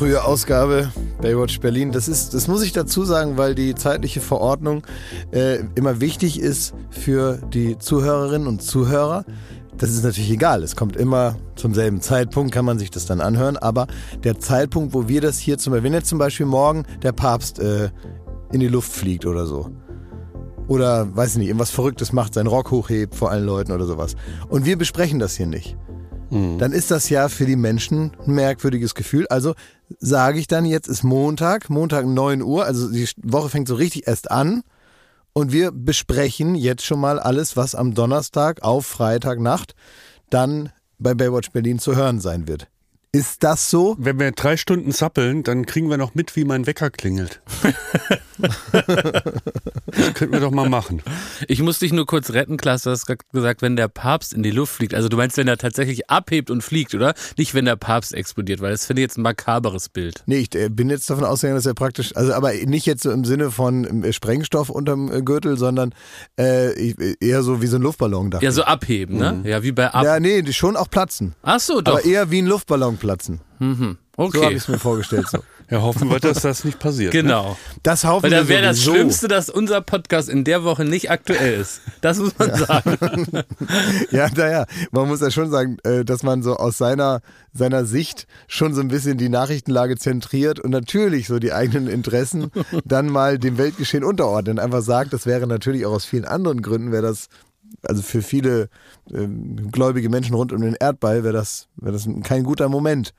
frühe Ausgabe Baywatch Berlin. Das ist, das muss ich dazu sagen, weil die zeitliche Verordnung äh, immer wichtig ist für die Zuhörerinnen und Zuhörer. Das ist natürlich egal. Es kommt immer zum selben Zeitpunkt, kann man sich das dann anhören. Aber der Zeitpunkt, wo wir das hier zum Beispiel, wenn jetzt zum Beispiel morgen der Papst äh, in die Luft fliegt oder so. Oder, weiß nicht, irgendwas Verrücktes macht, seinen Rock hochhebt vor allen Leuten oder sowas. Und wir besprechen das hier nicht. Dann ist das ja für die Menschen ein merkwürdiges Gefühl. Also sage ich dann, jetzt ist Montag, Montag 9 Uhr, also die Woche fängt so richtig erst an. Und wir besprechen jetzt schon mal alles, was am Donnerstag auf Freitagnacht dann bei Baywatch Berlin zu hören sein wird. Ist das so? Wenn wir drei Stunden zappeln, dann kriegen wir noch mit, wie mein Wecker klingelt. das könnten wir doch mal machen. Ich muss dich nur kurz retten, Klaas. Du hast gerade gesagt, wenn der Papst in die Luft fliegt. Also du meinst, wenn er tatsächlich abhebt und fliegt, oder? Nicht, wenn der Papst explodiert, weil das finde ich jetzt ein makaberes Bild. Nee, ich äh, bin jetzt davon ausgegangen, dass er praktisch, also aber nicht jetzt so im Sinne von äh, Sprengstoff unterm äh, Gürtel, sondern äh, ich- eher so wie so ein Luftballon. Ja, so abheben, ne? Ja, wie bei Ab. Ja, nee, die schon auch platzen. Ach so, doch. Aber eher wie ein Luftballon platzen. So habe okay. ich es mir vorgestellt. So. Ja, hoffen wir, dass das nicht passiert. Ne? Genau. Das hoffen Weil wir dann wäre das. Schlimmste, dass unser Podcast in der Woche nicht aktuell ist. Das muss man sagen. Ja, naja, man muss ja schon sagen, äh, dass man so aus seiner, seiner Sicht schon so ein bisschen die Nachrichtenlage zentriert und natürlich so die eigenen Interessen dann mal dem Weltgeschehen unterordnen. Einfach sagt, das wäre natürlich auch aus vielen anderen Gründen, wäre das, also für viele ähm, gläubige Menschen rund um den Erdball wäre das, wäre das kein guter Moment.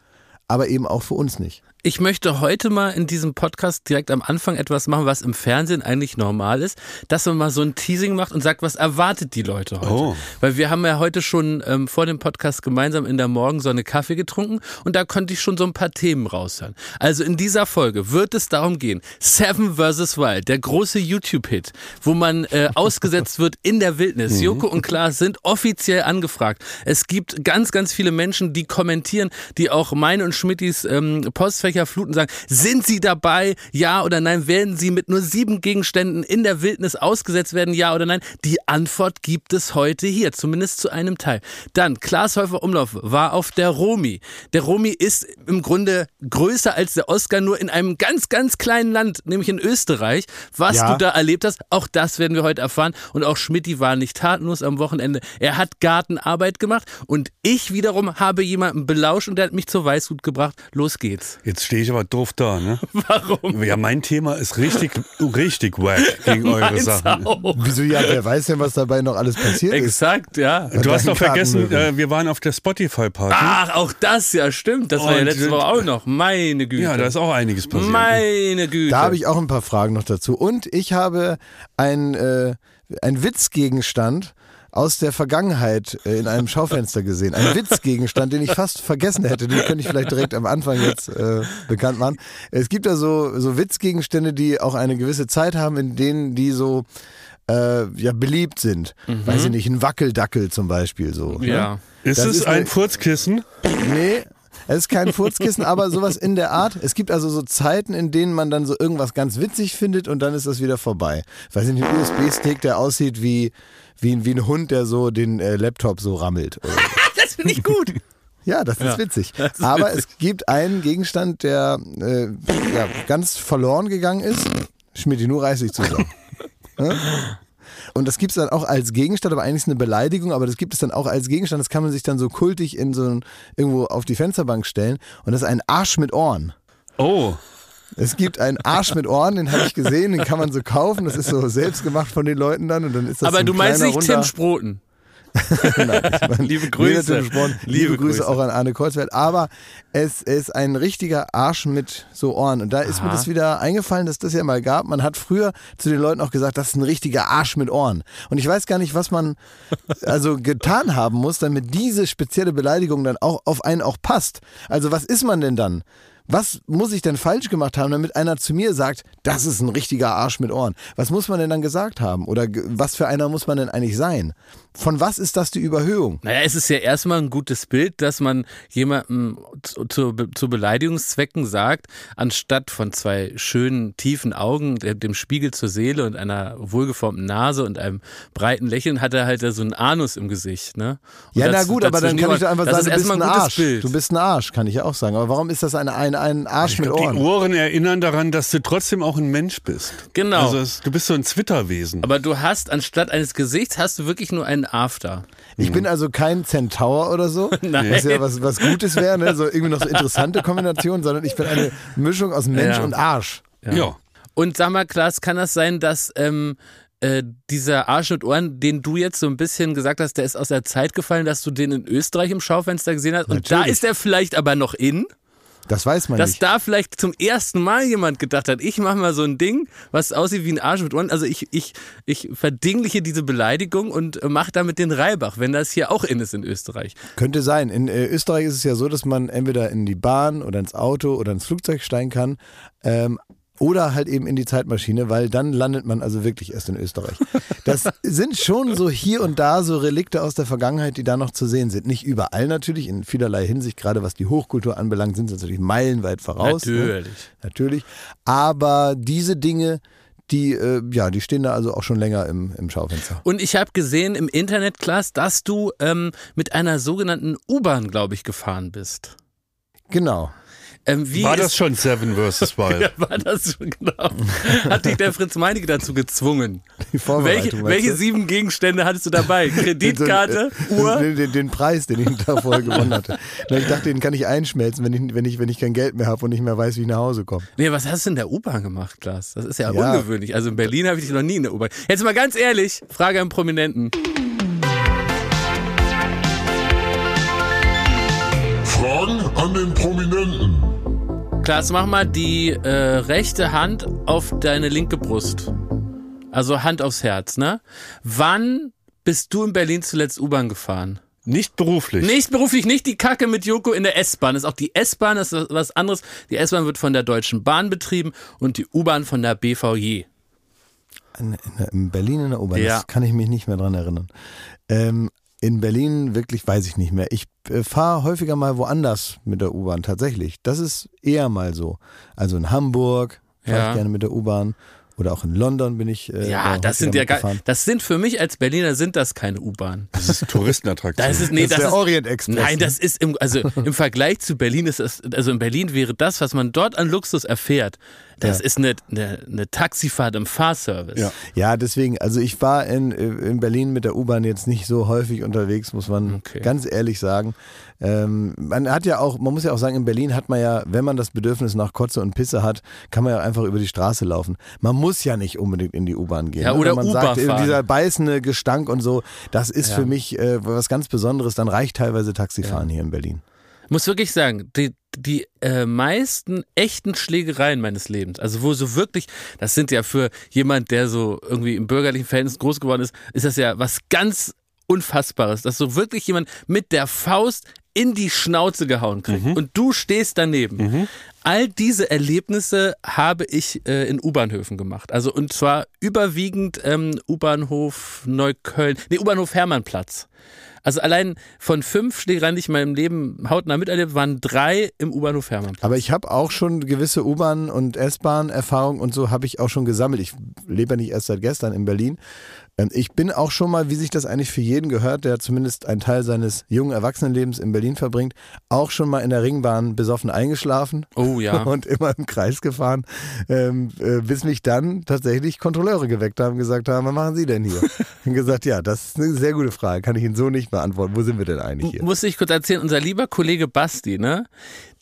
Aber eben auch für uns nicht. Ich möchte heute mal in diesem Podcast direkt am Anfang etwas machen, was im Fernsehen eigentlich normal ist, dass man mal so ein Teasing macht und sagt, was erwartet die Leute heute. Oh. Weil wir haben ja heute schon ähm, vor dem Podcast gemeinsam in der Morgensonne Kaffee getrunken und da konnte ich schon so ein paar Themen raushören. Also in dieser Folge wird es darum gehen, Seven vs. Wild, der große YouTube-Hit, wo man äh, ausgesetzt wird in der Wildnis. Joko und Klaas sind offiziell angefragt. Es gibt ganz, ganz viele Menschen, die kommentieren, die auch meine und Schmittis ähm, Postfächer fluten, sagen, sind sie dabei, ja oder nein? Werden sie mit nur sieben Gegenständen in der Wildnis ausgesetzt werden, ja oder nein? Die Antwort gibt es heute hier, zumindest zu einem Teil. Dann, Klaas Häufer Umlauf war auf der Romi. Der Romi ist im Grunde größer als der Oscar, nur in einem ganz, ganz kleinen Land, nämlich in Österreich. Was Ja. du da erlebt hast, auch das werden wir heute erfahren. Und auch Schmidti war nicht tatenlos am Wochenende. Er hat Gartenarbeit gemacht und ich wiederum habe jemanden belauscht und der hat mich zur Weißhut gebracht. Los geht's. Jetzt stehe ich aber doof da, ne? Warum? Ja, mein Thema ist richtig, richtig wack gegen eure Meins Sachen. auch. Wieso ja, wer weiß denn, was dabei noch alles passiert ist? Exakt, ja. Du hast doch vergessen, äh, wir waren auf der Spotify-Party. Ach, auch das, ja, stimmt. Das war ja Und- letzte Woche auch noch. Meine Güte. ja, da ist auch einiges passiert. Meine Güte. Da habe ich auch ein paar Fragen noch dazu. Und ich habe ein, äh, ein Witzgegenstand aus der Vergangenheit äh, in einem Schaufenster gesehen. Ein Witzgegenstand, den ich fast vergessen hätte. Den könnte ich vielleicht direkt am Anfang jetzt äh, bekannt machen. Es gibt da so, so Witzgegenstände, die auch eine gewisse Zeit haben, in denen die so äh, ja, beliebt sind. Weiß ich nicht, ein Wackeldackel zum Beispiel so. ne? Ja. Ist Das es ist ein eine- Furzkissen? Nee, es ist kein Furzkissen, aber sowas in der Art. Es gibt also so Zeiten, in denen man dann so irgendwas ganz witzig findet und dann ist das wieder vorbei. Ich weiß nicht, ein USB-Stick, der aussieht wie, wie, wie ein Hund, der so den äh, Laptop so rammelt. Das finde ich gut. Ja, das ist witzig. aber es gibt einen Gegenstand, der äh, ja, ganz verloren gegangen ist. Schmidt, nur reiß ich zusammen. Ja? Und das gibt es dann auch als Gegenstand, aber eigentlich ist es eine Beleidigung, aber das gibt es dann auch als Gegenstand. Das kann man sich dann so kultig in so ein, irgendwo auf die Fensterbank stellen. Und das ist ein Arsch mit Ohren. Oh, Es gibt einen Arsch mit Ohren, den habe ich gesehen, den kann man so kaufen. Das ist so selbst gemacht von den Leuten dann. Und dann ist das Aber so ein du meinst nicht Tim Sproten. Nein, meine, Liebe Grüße. Liebe, Liebe Grüße Grüße. auch an Arne Kreuzfeld. Aber es ist ein richtiger Arsch mit so Ohren. Und da ist mir das wieder eingefallen, dass das ja mal gab. Man hat früher zu den Leuten auch gesagt, das ist ein richtiger Arsch mit Ohren. Und ich weiß gar nicht, was man also getan haben muss, damit diese spezielle Beleidigung dann auch auf einen auch passt. Also was ist man denn dann? Was muss ich denn falsch gemacht haben, damit einer zu mir sagt, das ist ein richtiger Arsch mit Ohren? Was muss man denn dann gesagt haben? Oder was für einer muss man denn eigentlich sein? Von was ist das die Überhöhung? Naja, es ist ja erstmal ein gutes Bild, dass man jemandem zu, zu, zu Beleidigungszwecken sagt, anstatt von zwei schönen, tiefen Augen, dem Spiegel zur Seele und einer wohlgeformten Nase und einem breiten Lächeln, hat er halt so einen Anus im Gesicht. Ne? Und ja, na gut, aber dann kann ich doch einfach sagen, du bist ein Arsch. Bild. Du bist ein Arsch, kann ich ja auch sagen. Aber warum ist das ein, ein, ein Arsch ich mit glaub, Ohren? Die Ohren erinnern daran, dass du trotzdem auch ein Mensch bist. Genau. Also es, du bist so ein Zwitterwesen. Aber du hast, anstatt eines Gesichts, hast du wirklich nur einen After. Ich bin also kein Centaur oder so, Nein. was ja was, was Gutes wäre, ne? so irgendwie noch so interessante Kombination, sondern ich bin eine Mischung aus Mensch ja. und Arsch. Ja. ja. Und sag mal, Klaas, kann das sein, dass ähm, äh, dieser Arsch und Ohren, den du jetzt so ein bisschen gesagt hast, der ist aus der Zeit gefallen, dass du den in Österreich im Schaufenster gesehen hast. Und Natürlich. da ist er vielleicht aber noch in. Das weiß man dass nicht. Dass da vielleicht zum ersten Mal jemand gedacht hat, ich mache mal so ein Ding, was aussieht wie ein Arsch mit Ohren. Also ich, ich, ich verdingliche diese Beleidigung und mache damit den Reibach, wenn das hier auch in ist in Österreich. Könnte sein. In äh, Österreich ist es ja so, dass man entweder in die Bahn oder ins Auto oder ins Flugzeug steigen kann. Ähm, oder halt eben in die Zeitmaschine, weil dann landet man also wirklich erst in Österreich. Das sind schon so hier und da so Relikte aus der Vergangenheit, die da noch zu sehen sind. Nicht überall natürlich, in vielerlei Hinsicht, gerade was die Hochkultur anbelangt, sind sie natürlich meilenweit voraus. Ne? Natürlich. Ne? Natürlich. Aber diese Dinge, die, äh, ja, die stehen da also auch schon länger im, im Schaufenster. Und ich habe gesehen im Internet, Klaas, dass du ähm, mit einer sogenannten U-Bahn, glaube ich, gefahren bist. Genau. Ähm, war das schon Seven vs. Wild? ja, war das schon, genau. Hat dich der Fritz Meinecke dazu gezwungen? Die welche, welche sieben Gegenstände hattest du dabei? Kreditkarte, den, Uhr? Den, den, den, Preis, den ich da vorher gewonnen hatte. Ich dachte, den kann ich einschmelzen, wenn ich, wenn ich, wenn ich kein Geld mehr habe und nicht mehr weiß, wie ich nach Hause komme. Nee, was hast du in der U-Bahn gemacht, Klaas? Das ist ja, ja. ungewöhnlich. Also in Berlin habe ich dich noch nie in der U-Bahn. Jetzt mal ganz ehrlich, Frage an Prominenten. Fragen an den Prominenten. Klaas, mach mal die äh, rechte Hand auf deine linke Brust. Also Hand aufs Herz, ne? Wann bist du in Berlin zuletzt U-Bahn gefahren? Nicht beruflich. Nicht beruflich, nicht die Kacke mit Joko in der S-Bahn. Das ist auch die S-Bahn, das ist was anderes. Die S-Bahn wird von der Deutschen Bahn betrieben und die U-Bahn von der BVJ. In, in, in Berlin in der U-Bahn, ja. das kann ich mich nicht mehr dran erinnern. Ähm, in Berlin wirklich weiß ich nicht mehr. Ich äh, fahre häufiger mal woanders mit der U-Bahn tatsächlich. Das ist eher mal so. Also in Hamburg fahre ja. ich gerne mit der U-Bahn. Oder auch in London bin ich. Äh, ja, das sind ja gar, das sind für mich als Berliner sind das keine U-Bahn. Das ist Touristenattraktion. Das ist, nee, das, das ist der Orient Express. Nein, ne? das ist im, also im Vergleich zu Berlin ist das, also in Berlin wäre das, was man dort an Luxus erfährt, das ja. ist eine, eine, eine, Taxifahrt im Fahrservice. Ja. ja, deswegen, also ich war in, in Berlin mit der U-Bahn jetzt nicht so häufig unterwegs, muss man okay. ganz ehrlich sagen. Ähm, man hat ja auch, man muss ja auch sagen, in Berlin hat man ja, wenn man das Bedürfnis nach Kotze und Pisse hat, kann man ja einfach über die Straße laufen. Man muss ja nicht unbedingt in die U-Bahn gehen. Ja, ne? oder man sagt, fahren. dieser beißende Gestank und so, das ist ja. für mich äh, was ganz Besonderes. Dann reicht teilweise Taxifahren ja. hier in Berlin muss wirklich sagen, die, die äh, meisten echten Schlägereien meines Lebens, also wo so wirklich, das sind ja für jemand, der so irgendwie im bürgerlichen Verhältnis groß geworden ist, ist das ja was ganz Unfassbares, dass so wirklich jemand mit der Faust in die Schnauze gehauen kriegt mhm. und du stehst daneben. Mhm. All diese Erlebnisse habe ich äh, in U-Bahnhöfen gemacht. Also und zwar überwiegend ähm, U-Bahnhof Neukölln, nee, U-Bahnhof Hermannplatz. Also allein von fünf Schlägereien, die ich in meinem Leben hautnah miterlebt, waren drei im U-Bahnhof Hermann. Aber ich habe auch schon gewisse U-Bahn- und S-Bahn-Erfahrungen und so habe ich auch schon gesammelt. Ich lebe ja nicht erst seit gestern in Berlin. Ähm, ich bin auch schon mal, wie sich das eigentlich für jeden gehört, der zumindest einen Teil seines jungen Erwachsenenlebens in Berlin verbringt, auch schon mal in der Ringbahn besoffen eingeschlafen. Oh ja. Und immer im Kreis gefahren, ähm, äh, bis mich dann tatsächlich Kontrolleure geweckt haben, gesagt haben, was machen Sie denn hier? und gesagt, ja, das ist eine sehr gute Frage, kann ich Ihnen so nicht beantworten. Wo sind wir denn eigentlich hier? Muss ich kurz erzählen, unser lieber Kollege Basti, ne?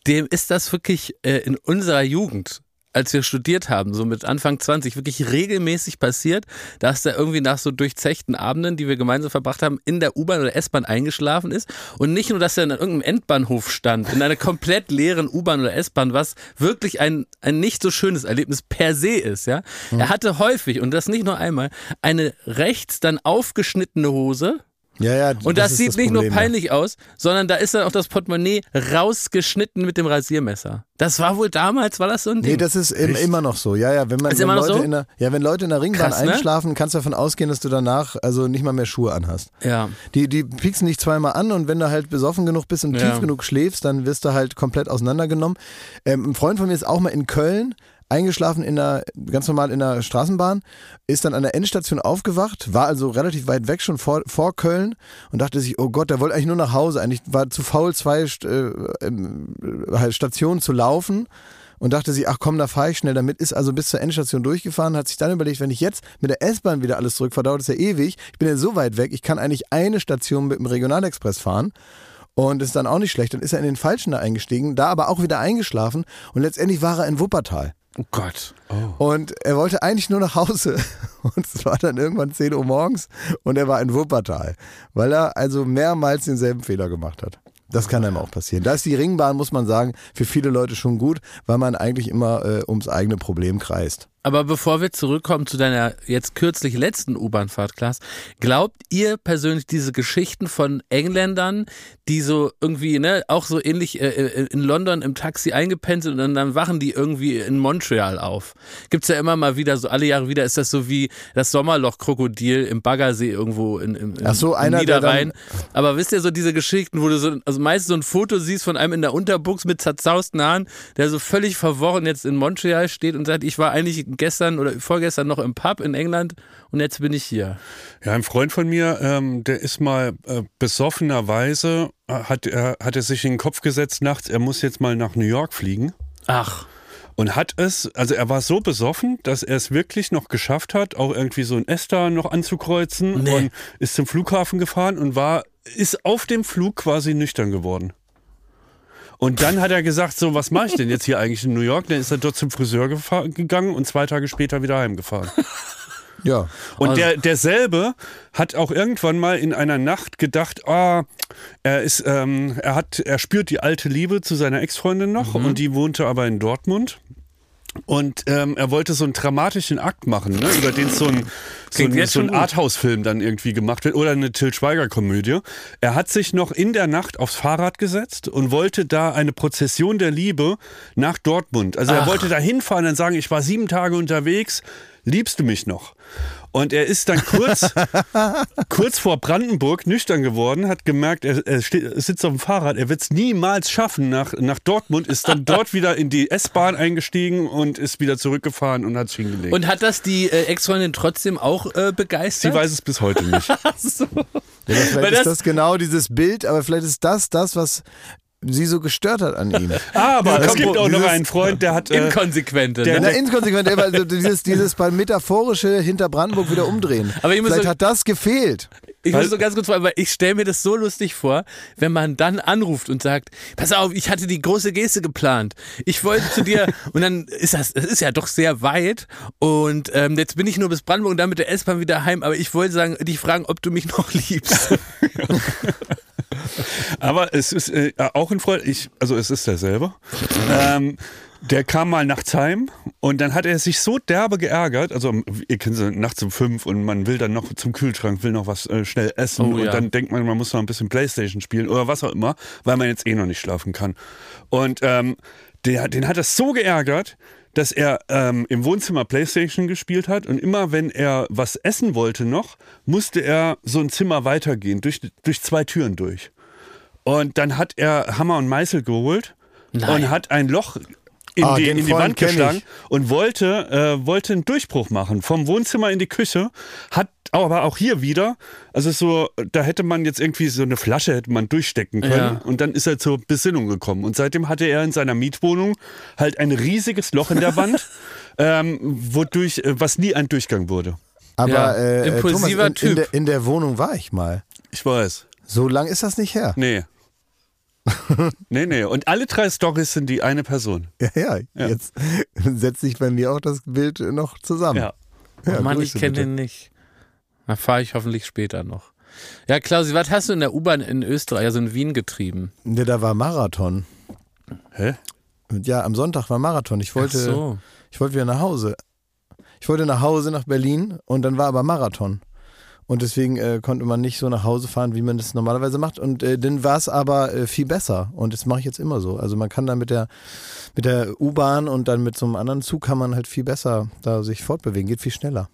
Dem ist das wirklich äh, in unserer Jugend als wir studiert haben, so mit Anfang 20, wirklich regelmäßig passiert, dass er irgendwie nach so durchzechten Abenden, die wir gemeinsam verbracht haben, in der U-Bahn oder S-Bahn eingeschlafen ist. Und nicht nur, dass er in irgendeinem Endbahnhof stand, in einer komplett leeren U-Bahn oder S-Bahn, was wirklich ein, ein nicht so schönes Erlebnis per se ist, ja. Mhm. Er hatte häufig, und das nicht nur einmal, eine rechts dann aufgeschnittene Hose, Ja, ja, Und das, ist sieht nicht nur Problem, ja. peinlich aus, sondern da ist dann auch das Portemonnaie rausgeschnitten mit dem Rasiermesser. Das war wohl damals, war das so ein Ding? Nee, das ist im, immer noch so. Ja, ja, wenn man Ist wenn immer noch Leute so? in der, ja, wenn Leute in der Ringbahn Krass, ne? einschlafen, kannst du davon ausgehen, dass du danach also nicht mal mehr Schuhe anhast. ja. Die, die pieksen dich zweimal an und wenn du halt besoffen genug bist und Ja. tief genug schläfst, dann wirst du halt komplett auseinandergenommen. Ähm, ein Freund von mir ist auch mal in Köln eingeschlafen in der, ganz normal in der Straßenbahn, ist dann an der Endstation aufgewacht, war also relativ weit weg schon vor, vor Köln und dachte sich, oh Gott, der wollte eigentlich nur nach Hause, eigentlich war zu faul, zwei äh, ähm, halt Stationen zu laufen und dachte sich, ach komm, da fahre ich schnell. Damit, ist also bis zur Endstation durchgefahren, hat sich dann überlegt, wenn ich jetzt mit der S-Bahn wieder alles zurückfahre, dauert es ja ewig, ich bin ja so weit weg, ich kann eigentlich eine Station mit dem Regionalexpress fahren und ist dann auch nicht schlecht, dann ist er in den Falschen da eingestiegen, da aber auch wieder eingeschlafen und letztendlich war er in Wuppertal. Oh Gott. Und er wollte eigentlich nur nach Hause. Und es war dann irgendwann 10 Uhr morgens und er war in Wuppertal, weil er also mehrmals denselben Fehler gemacht hat. Das kann einem auch passieren. Da ist die Ringbahn, muss man sagen, für viele Leute schon gut, weil man eigentlich immer äh, ums eigene Problem kreist. Aber bevor wir zurückkommen zu deiner jetzt kürzlich letzten U-Bahn-Fahrt, Klaas, glaubt ihr persönlich diese Geschichten von Engländern, die so irgendwie, ne, auch so ähnlich äh, äh, in London im Taxi eingepennt sind und dann, wachen die irgendwie in Montreal auf? Gibt's ja immer mal wieder, so alle Jahre wieder ist das so wie das Sommerloch-Krokodil im Baggersee irgendwo in, im, im, Ach so, einer, der Niederrhein. Aber wisst ihr so diese Geschichten, wo du so, also meist so ein Foto siehst von einem in der Unterbuchs mit zerzausten Haaren, der so völlig verworren jetzt in Montreal steht und sagt, ich war eigentlich gestern oder vorgestern noch im Pub in England und jetzt bin ich hier. Ja, ein Freund von mir, ähm, der ist mal äh, besoffenerweise, äh, hat, er, hat er sich in den Kopf gesetzt nachts, er muss jetzt mal nach New York fliegen. Ach, Und hat es, also er war so besoffen, dass er es wirklich noch geschafft hat, auch irgendwie so ein Esther noch anzukreuzen Nee. und ist zum Flughafen gefahren und war, ist auf dem Flug quasi nüchtern geworden. Und dann hat er gesagt, so, was mache ich denn jetzt hier eigentlich in New York? Dann ist er dort zum Friseur gegangen und zwei Tage später wieder heimgefahren. Ja. Und Also- der, derselbe hat auch irgendwann mal in einer Nacht gedacht, ah, er ist, ähm, er hat, er spürt die alte Liebe zu seiner Ex-Freundin noch Mhm. und die wohnte aber in Dortmund. Und ähm, er wollte so einen dramatischen Akt machen, ne, über den so ein, so ein, so ein. Arthouse-Film dann irgendwie gemacht wird oder eine Till Schweiger-Komödie. Er hat sich noch in der Nacht aufs Fahrrad gesetzt und wollte da eine Prozession der Liebe nach Dortmund. Also er Ach. wollte da hinfahren und sagen, ich war sieben Tage unterwegs, liebst du mich noch? Und er ist dann kurz, kurz vor Brandenburg nüchtern geworden, hat gemerkt, er, er steht, sitzt auf dem Fahrrad, er wird es niemals schaffen nach, nach Dortmund, ist dann dort wieder in die S-Bahn eingestiegen und ist wieder zurückgefahren und hat sich hingelegt. und hat das die äh, Ex-Freundin trotzdem auch äh, begeistert? Sie weiß es bis heute nicht. Ja, vielleicht Weil ist das- das genau dieses Bild, aber vielleicht ist das das, was sie so gestört hat an ihm. Aber es gibt auch noch einen Freund, der hat. Äh, Inkonsequente. der- ne? Na, inkonsequent, ey, weil so dieses, dieses beim Metaphorische hinter Brandenburg wieder umdrehen. Aber ich muss Vielleicht so- hat das gefehlt. Ich muss so ganz kurz fragen, weil ich stelle mir das so lustig vor, wenn man dann anruft und sagt, pass auf, ich hatte die große Geste geplant. Ich wollte zu dir und dann ist das, das ist ja doch sehr weit und ähm, jetzt bin ich nur bis Brandenburg und dann mit der S-Bahn wieder heim, aber ich wollte sagen, dich fragen, ob du mich noch liebst. Aber es ist äh, auch ein Freund, ich, also es ist derselbe. Ähm, der kam mal nachts heim und dann hat er sich so derbe geärgert. Also, ihr kennt sie nachts um fünf und man will dann noch zum Kühlschrank, will noch was äh, schnell essen Oh, ja. und dann denkt man, man muss noch ein bisschen Playstation spielen oder was auch immer, weil man jetzt eh noch nicht schlafen kann. Und ähm, der, den hat das so geärgert, dass er ähm, im Wohnzimmer Playstation gespielt hat und immer wenn er was essen wollte noch, musste er so ein Zimmer weitergehen, durch, durch zwei Türen durch. Und dann hat er Hammer und Meißel geholt Nein. und hat ein Loch in Ah, die, in die Wand geschlagen und wollte, äh, wollte einen Durchbruch machen. Vom Wohnzimmer in die Küche. Hat aber auch hier wieder, also so, da hätte man jetzt irgendwie so eine Flasche hätte man durchstecken können. Ja. Und dann ist er zur Besinnung gekommen. Und seitdem hatte er in seiner Mietwohnung halt ein riesiges Loch in der Wand, ähm, wodurch, äh, was nie ein Durchgang wurde. Aber Ja, äh, äh, impulsiver Thomas, in, in, Typ. der, in der Wohnung war ich mal. Ich weiß. So lang ist das nicht her. Nee. nee, nee. Und alle drei Stories sind die eine Person. Ja, ja, Ja. jetzt setzt sich bei mir auch das Bild noch zusammen. Ja. Ja, oh Mann, ich kenne den nicht. Da fahre ich hoffentlich später noch. Ja, Klausi, was hast du in der U-Bahn in Österreich, also in Wien getrieben? Nee, da war Marathon. Hä? Und ja, am Sonntag war Marathon. Ich wollte, Ach so. ich wollte wieder nach Hause. Ich wollte nach Hause nach Berlin und dann war aber Marathon. Und deswegen äh, konnte man nicht so nach Hause fahren, wie man das normalerweise macht. Und äh, dann war es aber äh, viel besser. Und das mache ich jetzt immer so. Also man kann da mit der, mit der U-Bahn und dann mit so einem anderen Zug kann man halt viel besser da sich fortbewegen. Geht viel schneller.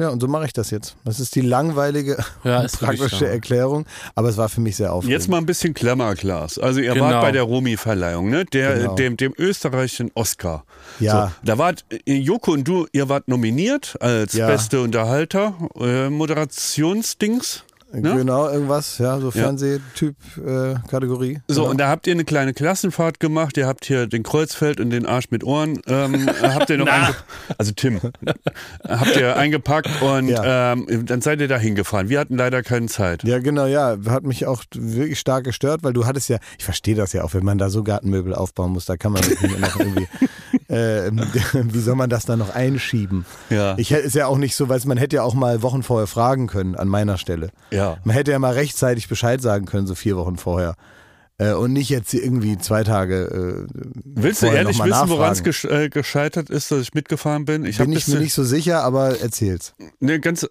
Ja, und so mache ich das jetzt. Das ist die langweilige, Ja, praktische. Erklärung, aber es war für mich sehr aufregend. Jetzt mal ein bisschen Klammerglas. Also ihr Genau. wart bei der Romy-Verleihung, ne? Der, Genau. dem, dem österreichischen Oscar. Ja. So, da wart äh, Joko und du, ihr wart nominiert als Ja. beste Unterhalter, äh, Moderationsdings. Ne? Genau, irgendwas, ja, so Fernsehtyp-Kategorie. So, genau. und da habt ihr eine kleine Klassenfahrt gemacht. Ihr habt hier den Kreuzfeld und den Arsch mit Ohren. Ähm, äh, habt ihr noch also Tim, habt ihr eingepackt und Ja. ähm, dann seid ihr da hingefahren. Wir hatten leider keine Zeit. Ja, genau, ja. Hat mich auch wirklich stark gestört, weil du hattest ja, ich verstehe das ja auch, wenn man da so Gartenmöbel aufbauen muss, da kann man nicht noch irgendwie, äh, wie soll man das dann noch einschieben? Ja. Ich hätte es ja auch nicht so, weil man hätte ja auch mal Wochen vorher fragen können an meiner Stelle. Ja. Man hätte ja mal rechtzeitig Bescheid sagen können, so vier Wochen vorher. Äh, und nicht jetzt irgendwie zwei Tage. Äh, Willst du ehrlich noch mal wissen, woran es nachfragen. gesch äh, gescheitert ist, dass ich mitgefahren bin? Ich Bin ich mir nicht so sicher, aber erzähl's. Ne, ganz,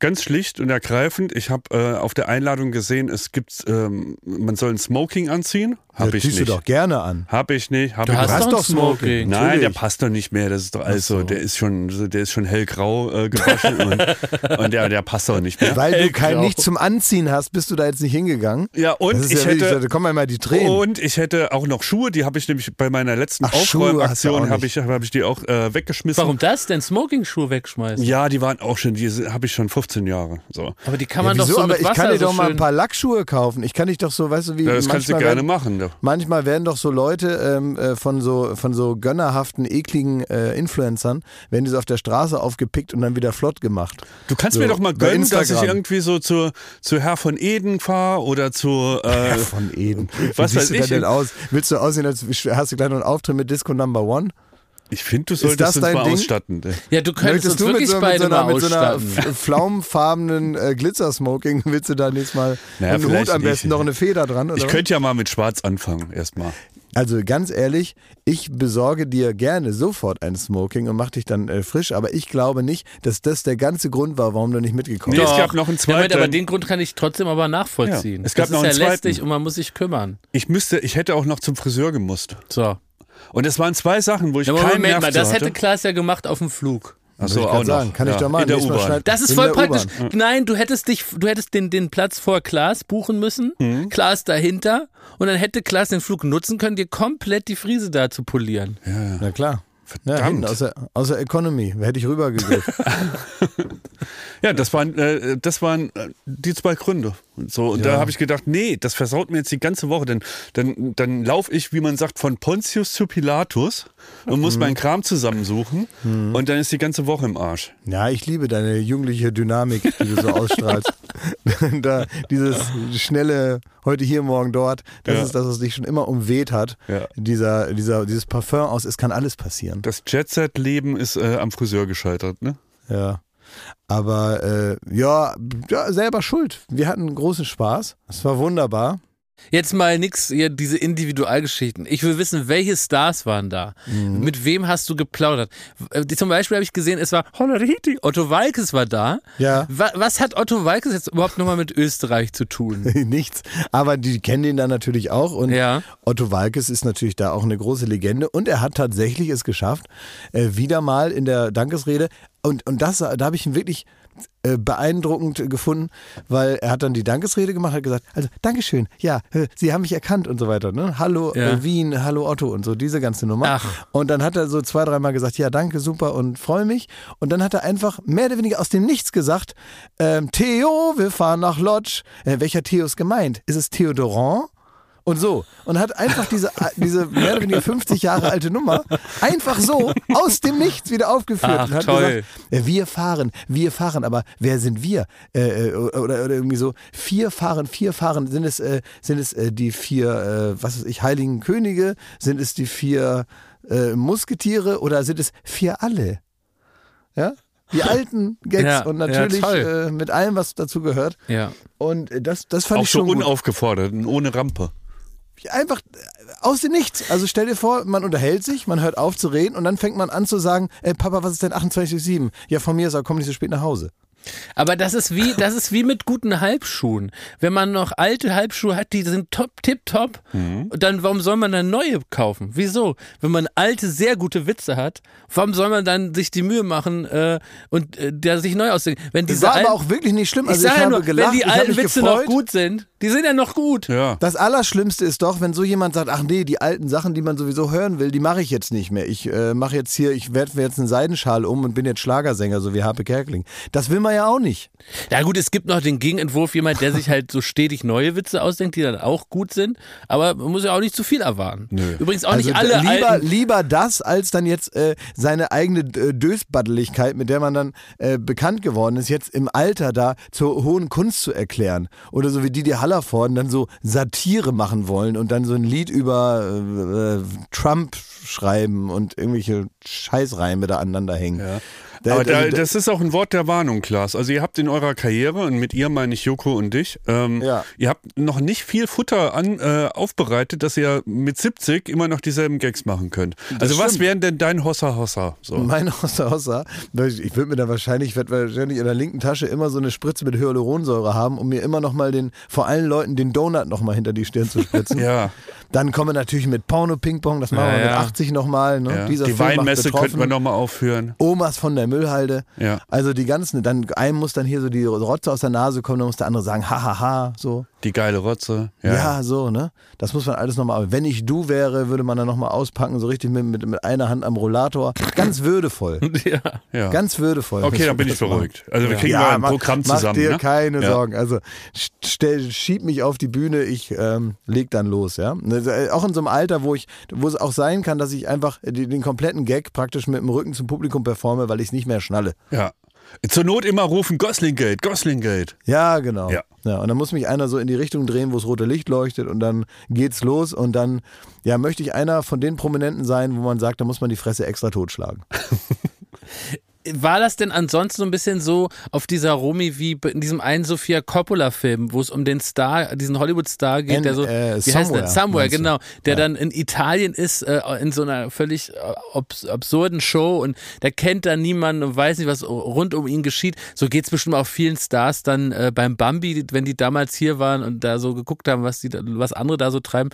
ganz schlicht und ergreifend. Ich habe äh, auf der Einladung gesehen, es gibt, ähm, man soll ein Smoking anziehen. Hab ja, ich ziehst nicht. du doch gerne an. Hab ich nicht. Hab Du ich hast hast doch Smoking. Nein, der Natürlich. passt doch nicht mehr. Das ist doch also, so. der ist schon, der ist schon hellgrau äh, gewaschen und, und der, der passt doch nicht mehr. Weil du kein Hellgrau. nichts zum Anziehen hast, bist du da jetzt nicht hingegangen. Ja, und ich ja wirklich, hätte da einmal die Tränen. und ich hätte auch noch Schuhe. Die habe ich nämlich bei meiner letzten Ach, Aufräumaktion auch habe ich, hab ich die auch äh, weggeschmissen. Warum das denn? Smoking-Schuhe wegschmeißen? Ja, die waren auch schon, die habe ich schon 15 Jahre. So. Aber die kann Ja, man doch wieso? so aber mit ich Wasser kann dir so doch mal ein paar Lackschuhe kaufen. Ich kann dich doch so, weißt du, wie Ja, das kannst du gerne werden, machen. doch. Manchmal werden doch so Leute ähm, äh, von so von so gönnerhaften, ekligen äh, Influencern, werden die so auf der Straße aufgepickt und dann wieder flott gemacht. Du kannst So, mir doch mal gönnen, dass ich irgendwie so zu, zu Herr von Eden fahre oder zu. Äh, Von Eden. Was Wie weiß siehst du da ich? denn aus? Willst du aussehen, als hast du gleich noch einen Auftritt mit Disco Number One? ich finde, du das solltest uns dein mal Ding? ausstatten. Ja, du könntest uns du wirklich mit so, mit beide so einer, mal mit so einer ausstatten. pflaumenfarbenen äh, Glitzersmoking, willst du da nächstes Mal Naja, einen Hut am besten nicht. noch eine Feder dran? Oder Ich was? könnte ja mal mit Schwarz anfangen, erstmal. Also ganz ehrlich, ich besorge dir gerne sofort ein Smoking und mach dich dann äh, frisch, aber ich glaube nicht, dass das der ganze Grund war, warum du nicht mitgekommen Nee, bist. es gab noch einen Ja, Moment, aber zweiten. den Grund kann ich trotzdem aber nachvollziehen. Ja, es gab das noch ist einen ja lästig zweiten. und man muss sich kümmern. Ich müsste, ich hätte auch noch zum Friseur gemusst. So. Und es waren zwei Sachen, wo ich Ja, aber keinen Moment Nerv mal, das hatte. hätte Klaas ja gemacht auf dem Flug. Achso, Würde ich auch grad noch. sagen. Kann ich ja, doch mal. In der U-Bahn. Das ist In voll praktisch. U-Bahn. Nein, du hättest dich, du hättest den, den Platz vor Klaas buchen müssen. Mhm. Klaas dahinter. Und dann hätte Klaas den Flug nutzen können, dir komplett die Friese da zu polieren. Na klar. Ja, Verdammt. hinten, aus, der, aus der Economy. Hätte ich rübergegriffen. Ja, das waren, äh, das waren äh, die zwei Gründe. Und so, und da Ja. habe ich gedacht, nee, das versaut mir jetzt die ganze Woche. Denn dann, dann laufe ich, wie man sagt, von Pontius zu Pilatus und Mhm. muss meinen Kram zusammensuchen. Und dann ist die ganze Woche im Arsch. ja, ich liebe deine jugendliche Dynamik, die du so ausstrahlst. da, dieses schnelle, heute hier, morgen dort, das Ja. ist das, was dich schon immer umweht hat. Ja. Dieser, dieser, dieses Parfum aus, es kann alles passieren. Das Jet-Set-Leben ist äh, am Friseur gescheitert, ne? Ja. Aber äh, ja, ja, selber schuld. Wir hatten großen Spaß. Es war wunderbar. Jetzt mal nix, hier diese Individualgeschichten. Ich will wissen, welche Stars waren da? Mhm. Mit wem hast du geplaudert? Zum Beispiel habe ich gesehen, es war Holleriti. Otto Walkes war da. Ja. Wa- Was hat Otto Walkes jetzt überhaupt nochmal mit Österreich zu tun? Nichts. Aber die kennen ihn dann natürlich auch. Und Ja. Otto Walkes ist natürlich da auch eine große Legende. Und er hat tatsächlich es geschafft, äh, wieder mal in der Dankesrede. Und, und das, da habe ich ihn wirklich äh, beeindruckend gefunden, weil er hat dann die Dankesrede gemacht, hat gesagt, also Dankeschön, ja, äh, Sie haben mich erkannt und so weiter. Ne? Hallo Ja. äh, Wien, hallo Otto und so, diese ganze Nummer. Ach. Und dann hat er so zwei, dreimal gesagt, ja, danke, super und freue mich. Und dann hat er einfach mehr oder weniger aus dem Nichts gesagt, ähm, Theo, wir fahren nach Lodge. Äh, welcher Theo ist gemeint? Ist es Theodorant? Und so. Und hat einfach diese, diese mehr oder weniger 50 Jahre alte Nummer einfach so aus dem Nichts wieder aufgeführt. Ach, und hat toll. gesagt, wir fahren, wir fahren, aber wer sind wir? Äh, äh, oder, oder irgendwie so, vier fahren, vier fahren, sind es, äh, sind es äh, die vier, äh, was weiß ich, heiligen Könige? Sind es die vier äh, Musketiere oder sind es vier alle? Ja? Die alten Gags Ja, und ja, natürlich toll. äh, mit allem, was dazu gehört. Ja. Und äh, das, das fand Auch ich so schon gut. unaufgefordert und ohne Rampe. Einfach äh, aus dem Nichts. Also stell dir vor, man unterhält sich, man hört auf zu reden und dann fängt man an zu sagen, ey Papa, was ist denn 28.7? Ja, von mir ist er, komm nicht so spät nach Hause. Aber das ist wie, das ist wie mit guten Halbschuhen. Wenn man noch alte Halbschuhe hat, die sind top, tip top, Mhm. dann warum soll man dann neue kaufen? Wieso? Wenn man alte, sehr gute Witze hat, warum soll man dann sich die Mühe machen äh, und äh, der sich neu ausdenken? Wenn Das diese war aber auch wirklich nicht schlimm. ich Also ich, ja habe nur, gelacht, wenn die ich habe alten mich Witze gefreut. noch gut sind, die sind ja noch gut. Ja. Das Allerschlimmste ist doch, wenn so jemand sagt, ach nee, die alten Sachen, die man sowieso hören will, die mache ich jetzt nicht mehr. Ich äh, mache jetzt hier, ich werde mir jetzt einen Seidenschal um und bin jetzt Schlagersänger, so wie Harpe Kerkeling. Das will man ja auch nicht. Ja gut, es gibt noch den Gegenentwurf, jemand, der sich halt so stetig neue Witze ausdenkt, die dann auch gut sind, aber man muss ja auch nicht zu viel erwarten. Übrigens auch nicht alle Also lieber, alten lieber das, als dann jetzt äh, seine eigene äh, Dösbaddeligkeit, mit der man dann äh, bekannt geworden ist, jetzt im Alter da zur hohen Kunst zu erklären. Oder so wie Didi Hallervorden dann so Satire machen wollen und dann so ein Lied über äh, äh, Trump schreiben und irgendwelche Scheißreime da aneinander hängen. Ja. Da- Aber da, also da- das ist auch ein Wort der Warnung, Klaas. Also ihr habt in eurer Karriere, und mit ihr meine ich Joko und dich, ähm, Ja. ihr habt noch nicht viel Futter an, äh, aufbereitet, dass ihr mit 70 immer noch dieselben Gags machen könnt. Also was stimmt. wären denn dein Hossa Hossa? So. Mein Hossa Hossa, ich würde mir da wahrscheinlich, ich werde wahrscheinlich in der linken Tasche immer so eine Spritze mit Hyaluronsäure haben, um mir immer noch mal den, vor allen Leuten den Donut noch mal hinter die Stirn zu spritzen. Ja, Dann kommen wir natürlich mit Porno-Ping-Pong, das machen Ja, wir mit ja. 80 nochmal. Ne? ja. Dieser Die Film Weinmesse könnten wir nochmal aufführen. Omas von der Müllhalde. Ja. Also die ganzen, dann einem muss dann hier so die Rotze aus der Nase kommen, dann muss der andere sagen, hahaha, so. Die geile Rotze. Ja. Ja. so, ne? Das muss man alles nochmal, wenn ich du wäre, würde man dann nochmal auspacken, so richtig mit, mit, mit einer Hand am Rollator. Ganz würdevoll. ja. ja. Ganz würdevoll. okay, dann bin ich beruhigt. Also wir kriegen mal ein mach- Programm zusammen. Mach dir ne? keine Ja. Sorgen. Also stell, schieb mich auf die Bühne, ich ähm, leg dann los, ja. Ne, Auch in so einem Alter, wo ich, wo es auch sein kann, dass ich einfach den, den kompletten Gag praktisch mit dem Rücken zum Publikum performe, weil ich es nicht mehr schnalle. Ja. Zur Not immer rufen, Goslingate, Goslingate. Ja, genau. Ja. ja. Und dann muss mich einer so in die Richtung drehen, wo das rote Licht leuchtet und dann geht's los und dann, ja, möchte ich einer von den Prominenten sein, wo man sagt, da muss man die Fresse extra totschlagen. War das denn ansonsten so ein bisschen so auf dieser Romy wie in diesem einen Sofia Coppola-Film, wo es um den Star, diesen Hollywood-Star geht, And, der so, äh, wie heißt der? Somewhere, genau, der Ja. dann in Italien ist, äh, in so einer völlig äh, abs absurden Show und der kennt da niemanden und weiß nicht, was rund um ihn geschieht. So geht's bestimmt auch vielen Stars dann äh, beim Bambi, wenn die damals hier waren und da so geguckt haben, was die, da- was andere da so treiben.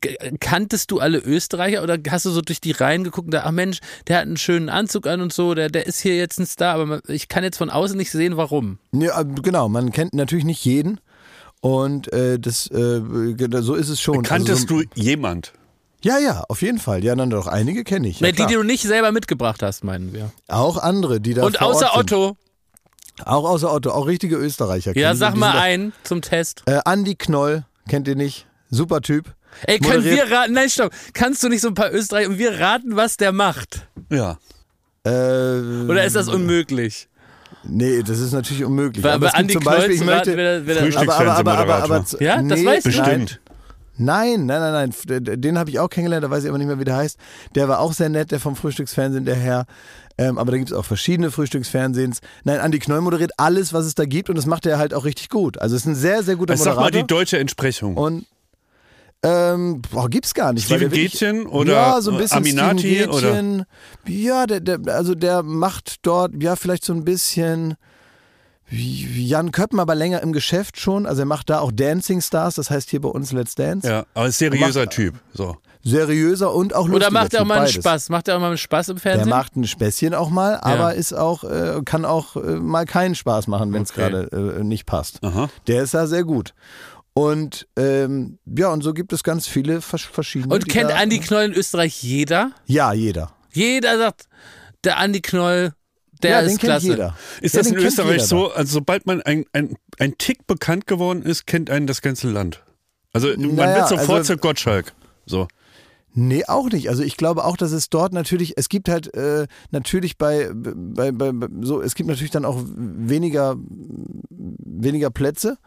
G kanntest du alle Österreicher oder hast du so durch die Reihen geguckt und da, ach Mensch, der hat einen schönen Anzug an und so, der, der ist hier jetzt ein Star, aber ich kann jetzt von außen nicht sehen, warum. Ja, genau, man kennt natürlich nicht jeden. Und äh, das, äh, so ist es schon. Kanntest also, so, du jemand? Ja, ja, auf jeden Fall. Ja, dann doch einige kenne ich. Ja, die, die du nicht selber mitgebracht hast, meinen wir. auch andere, die da Und vor außer Ort sind. Otto. Auch außer Otto, auch richtige Österreicher. Ja, sag mal einen zum Test. Äh, Andi Knoll, kennt ihr nicht? Super Typ. Ey, können moderiert- wir raten? Nein, stopp. Kannst du nicht so ein paar Österreicher und wir raten, was der macht? Ja. Äh, Oder ist das unmöglich? Nee, das ist natürlich unmöglich. Weil aber gibt Andi zum Knoll Beispiel, ich möchte, wer- Frühstück- aber, aber, aber, aber, aber. Ja, das weiß ich. Bestimmt. Nein, nein, nein, nein. Den habe ich auch kennengelernt, da weiß ich aber nicht mehr, wie der heißt. Der war auch sehr nett, der vom Frühstücksfernsehen, der Herr. Ähm, aber da gibt es auch verschiedene Frühstücksfernsehens. Nein, Andi Knoll moderiert alles, was es da gibt und das macht er halt auch richtig gut. Also es ist ein sehr, sehr guter Also sag mal Moderator. die deutsche Entsprechung. und ähm, boah, gibt's gar nicht. Steven der Gätchen oder ja, so ein bisschen Aminati oder? Ja, der, der, also der macht dort, ja, vielleicht so ein bisschen Jan Köppen, aber länger im Geschäft schon. Also er macht da auch Dancing Stars, das heißt hier bei uns Let's Dance. Ja, aber ist seriöser Macht- Typ. So. Seriöser und auch lustiger Oder macht er auch mal einen beides. Spaß? Macht er auch mal einen Spaß im Der Fernsehen? macht ein Späßchen auch mal, aber ist auch, äh, kann auch äh, mal keinen Spaß machen, wenn es Okay. gerade äh, nicht passt. Aha. Der ist da sehr gut. Und ähm, ja, und so gibt es ganz viele vers verschiedene. und kennt da- Andi Knoll in Österreich jeder? Ja, jeder. Jeder sagt, der Andi Knoll, der ja, ist den klasse. jeder. Ist Ja, das den in Österreich so, also sobald man ein, ein, ein Tick bekannt geworden ist, kennt einen das ganze Land? Also man Naja, wird sofort also- zu Gottschalk. So. Nee, auch nicht. Also ich glaube auch, dass es dort natürlich, es gibt halt äh, natürlich bei, bei, bei, bei so, es gibt natürlich dann auch weniger, weniger Plätze.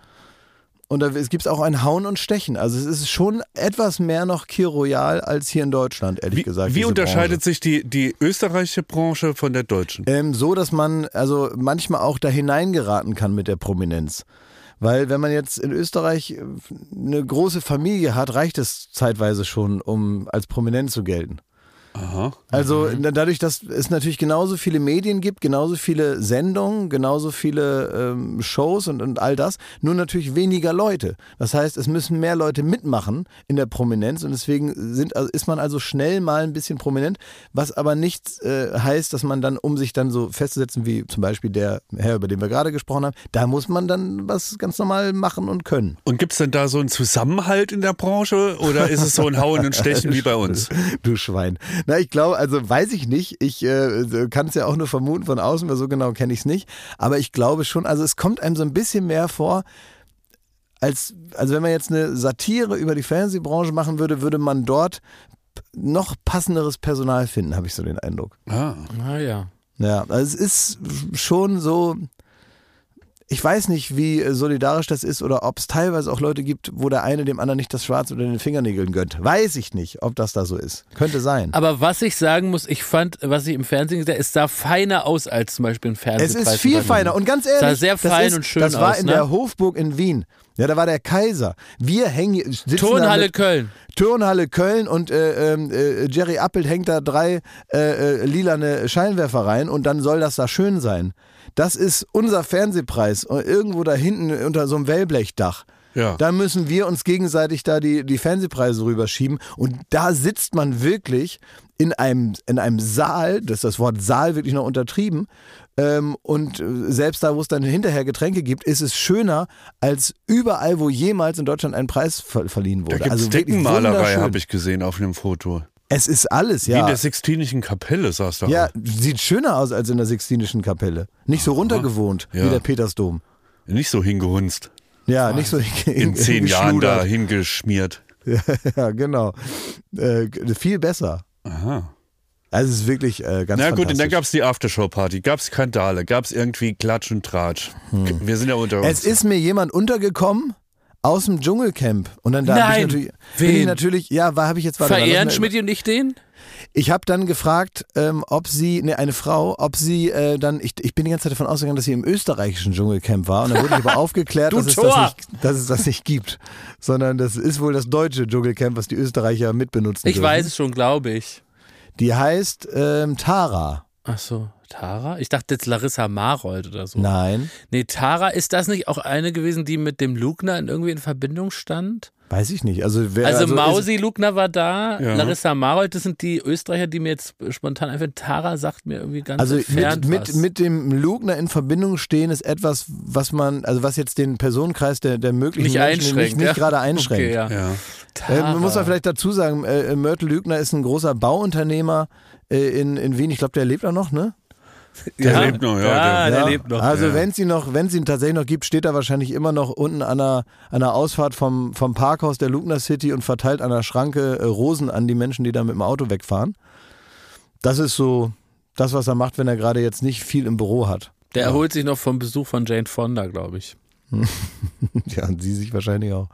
Und da, es gibt auch ein Hauen und Stechen. Also es ist schon etwas mehr noch Kir Royal als hier in Deutschland, ehrlich Wie, gesagt. wie unterscheidet sich die, die österreichische Branche von der deutschen? Ähm, so, dass man also manchmal auch da hineingeraten kann mit der Prominenz. Weil wenn man jetzt in Österreich äh, eine große Familie hat, reicht es zeitweise schon, um als prominent zu gelten. Aha. Also da- dadurch, dass es natürlich genauso viele Medien gibt, genauso viele Sendungen, genauso viele ähm, Shows und, und all das, nur natürlich weniger Leute. Das heißt, es müssen mehr Leute mitmachen in der Prominenz und deswegen sind, also ist man also schnell mal ein bisschen prominent, was aber nicht äh, heißt, dass man dann, um sich dann so festzusetzen, wie zum Beispiel der Herr, über den wir gerade gesprochen haben, da muss man dann was ganz normal machen und können. Und gibt es denn da so einen Zusammenhalt in der Branche oder ist es so ein Hauen und Stechen wie bei uns? Du Schwein. Na, ich glaube, also weiß ich nicht. Ich äh, kann es ja auch nur vermuten von außen, weil so genau kenne ich es nicht. Aber ich glaube schon, also es kommt einem so ein bisschen mehr vor, als, also wenn man jetzt eine Satire über die Fernsehbranche machen würde, würde man dort noch passenderes Personal finden, habe ich so den Eindruck. Ah. Ah ja. Ja, also es ist schon so. Ich weiß nicht, wie solidarisch das ist oder ob es teilweise auch Leute gibt, wo der eine dem anderen nicht das Schwarz oder den Fingernägeln gönnt. Weiß ich nicht, ob das da so ist. Könnte sein. Aber was ich sagen muss, ich fand, was ich im Fernsehen gesehen habe, es sah feiner aus als zum Beispiel ein Es Fernsehpreis. ist viel feiner und ganz ehrlich, Sah sehr das fein ist, und schön Das war aus, in ne? der Hofburg in Wien. Ja, da war der Kaiser. Wir hängen Turnhalle Köln. Turnhalle Köln und äh, ähm, äh, Jerry Appelt hängt da drei äh, äh, lilane Scheinwerfer rein und dann soll das da schön sein. Das ist unser Fernsehpreis und irgendwo da hinten unter so einem Wellblechdach. Ja. Da müssen wir uns gegenseitig da die, die Fernsehpreise rüberschieben. Und da sitzt man wirklich in einem, in einem Saal, das ist das Wort Saal wirklich noch untertrieben. Ähm, und äh, selbst da, wo es dann hinterher Getränke gibt, ist es schöner als überall, wo jemals in Deutschland ein Preis ver verliehen Da wurde. gibt es also Deckenmalerei, habe ich gesehen auf einem Foto. Es ist alles, Wie in ja. der Sixtinischen Kapelle saß da. Ja, auch. sieht schöner aus als in der Sixtinischen Kapelle. Nicht so runtergewohnt Ja. wie der Petersdom. Nicht so hingehunzt. Ja, nicht so In zehn Jahren da hingeschmiert. Ja, genau. Äh, viel besser. Aha. Also es ist wirklich äh, ganz Na gut, und dann gab es die Aftershow-Party, gab es Skandale, gab es irgendwie Klatsch und Tratsch. Wir sind ja unter uns. Es ist mir jemand untergekommen aus dem Dschungelcamp und dann da hab ich natürlich, bin ich natürlich, ja, war habe ich jetzt warte, Verehren Schmidt und ich den? Ich habe dann gefragt, ähm, ob sie, ne, eine Frau, ob sie äh, dann, ich, ich bin die ganze Zeit davon ausgegangen, dass sie im österreichischen Dschungelcamp war. Und dann wurde ich aber aufgeklärt, dass, es das, nicht, dass es das nicht gibt. Sondern das ist wohl das deutsche Dschungelcamp, was die Österreicher mitbenutzen. Ich dürfen. weiß es schon, glaube ich. Die heißt ähm, Tara. Ach so, Tara? Ich dachte jetzt Larissa Marold oder so. Nein, Nee, Tara, ist das nicht auch eine gewesen, die mit dem Lugner in irgendwie in Verbindung stand? Weiß ich nicht. Also, wer, Also, ist- Mausi Lugner war da, Ja. Larissa Marold, das sind die Österreicher, die mir jetzt spontan einfallen. Tara sagt mir irgendwie ganz Also entfernt mit, mit, mit dem Lugner in Verbindung stehen ist etwas, was man, also was jetzt den Personenkreis der, der möglichen nicht Menschen nicht, nicht ja? gerade einschränkt. Okay, ja. ja. Äh, muss man vielleicht dazu sagen, äh, Mörtel Lügner ist ein großer Bauunternehmer äh, in, in Wien. Ich glaube, der lebt auch noch, ne? Der ja. lebt noch, ja. Ja, der, der lebt noch. Also ja. wenn es ihn noch, wenn ihn tatsächlich noch gibt, steht er wahrscheinlich immer noch unten an einer, an einer Ausfahrt vom, vom Parkhaus der Lugner City und verteilt an der Schranke äh, Rosen an die Menschen, die da mit dem Auto wegfahren. Das ist so das, was er macht, wenn er gerade jetzt nicht viel im Büro hat. Der erholt sich noch vom Besuch von Jane Fonda, glaube ich. Ja, und sie sich wahrscheinlich auch.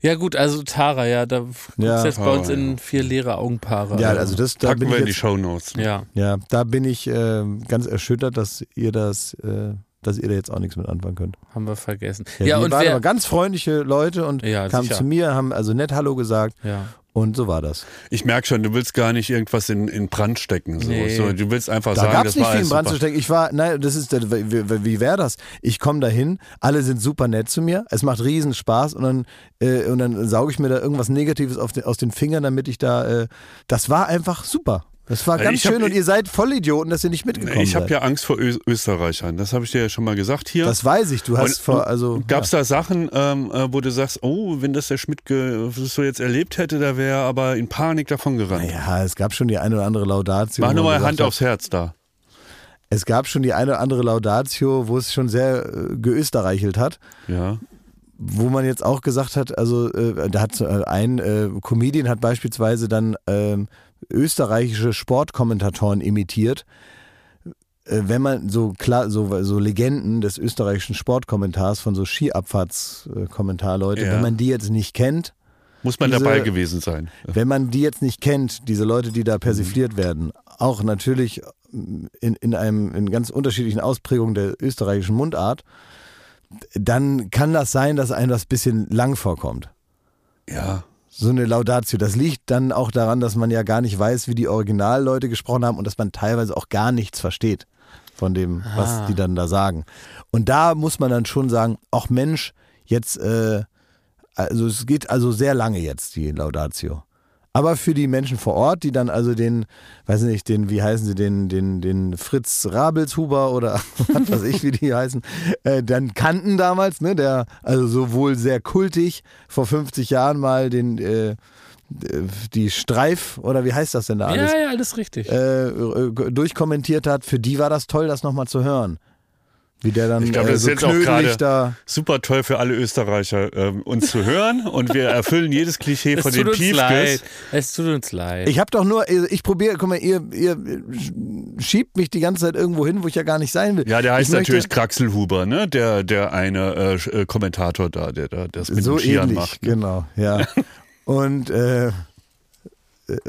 Ja gut, also Tara, ja, da guckst Ja. jetzt bei uns Tara, in vier leere Augenpaare. Ja, also das, da Packen bin wir ich in die jetzt, Shownotes. Ja. ja, da bin ich äh, ganz erschüttert, dass ihr das, äh, dass ihr da jetzt auch nichts mit anfangen könnt. haben wir vergessen. Ja, Ja, die und waren wer, aber ganz freundliche Leute und Ja, kamen sicher. zu mir, haben also nett Hallo gesagt ja. Und so war das. Ich merke schon, du willst gar nicht irgendwas in, in Brand stecken. So. Nee. So, du willst einfach Da sagen, gab das es nicht viel in Brand zu super. stecken. Ich war, nein, das ist, wie, wie wäre das? Ich komme dahin, alle sind super nett zu mir, es macht riesen Spaß und dann, äh, und dann sauge ich mir da irgendwas Negatives den, aus den Fingern, damit ich da, äh, das war einfach super. Das war Ja, ganz hab- schön und ihr seid Vollidioten, dass ihr nicht mitgekommen Ich habe seid. ja Angst vor Ö Österreichern. Das habe ich dir ja schon mal gesagt hier. Das weiß ich, du hast Und- vor, also. Gab es da Sachen, ähm, äh, wo du sagst, oh, wenn das der Schmidt so jetzt erlebt hätte, da wäre er aber in Panik davon gerannt. ja, es gab schon die eine oder andere Laudatio. Mach nur mal Hand hat, aufs Herz da. Es gab schon die eine oder andere Laudatio, wo es schon sehr äh, geösterreichelt hat. Ja. wo man jetzt auch gesagt hat, also äh, da hat äh, ein äh, Comedian hat beispielsweise dann ähm, österreichische Sportkommentatoren imitiert. Äh, wenn man so klar, so, so Legenden des österreichischen Sportkommentars von so Skiabfahrtskommentarleute, Ja. wenn man die jetzt nicht kennt, Muss man Diese- dabei gewesen sein. wenn man die jetzt nicht kennt, diese Leute, die da persifliert werden, auch natürlich in, in einem in ganz unterschiedlichen Ausprägungen der österreichischen Mundart, dann kann das sein, dass einem das ein bisschen lang vorkommt. Ja. So eine Laudatio. Das liegt dann auch daran, dass man ja gar nicht weiß, wie die Originalleute gesprochen haben und dass man teilweise auch gar nichts versteht von dem, was die dann da sagen. Und da muss man dann schon sagen, ach Mensch, jetzt, äh, also es geht also sehr lange jetzt, die Laudatio. Aber für die Menschen vor Ort, die dann also den, weiß nicht, den, wie heißen sie, den, den, den Fritz Rabelshuber oder was weiß ich, wie die heißen, äh, dann kannten damals, ne, der also sowohl sehr kultig vor 50 Jahren mal den, äh, die Streif oder wie heißt das denn da alles, Ja, ja, alles richtig. äh, äh, durchkommentiert hat, für die war das toll, das nochmal zu hören. Wie der dann Ich glaube, äh, das ist so jetzt auch gerade da. super toll für alle Österreicher, ähm, uns zu hören. Und wir erfüllen jedes Klischee von den. Piefkes. Es tut uns leid. Ich habe doch nur, ich probiere, guck mal, ihr, ihr schiebt mich die ganze Zeit irgendwo hin, wo ich ja gar nicht sein will. Ja, der heißt ich möchte- natürlich Kraxelhuber, ne? Der, der eine äh, äh, Kommentator da, der, der das mit so dem Skiern ähnlich, macht. Ne? genau, ja. und, äh,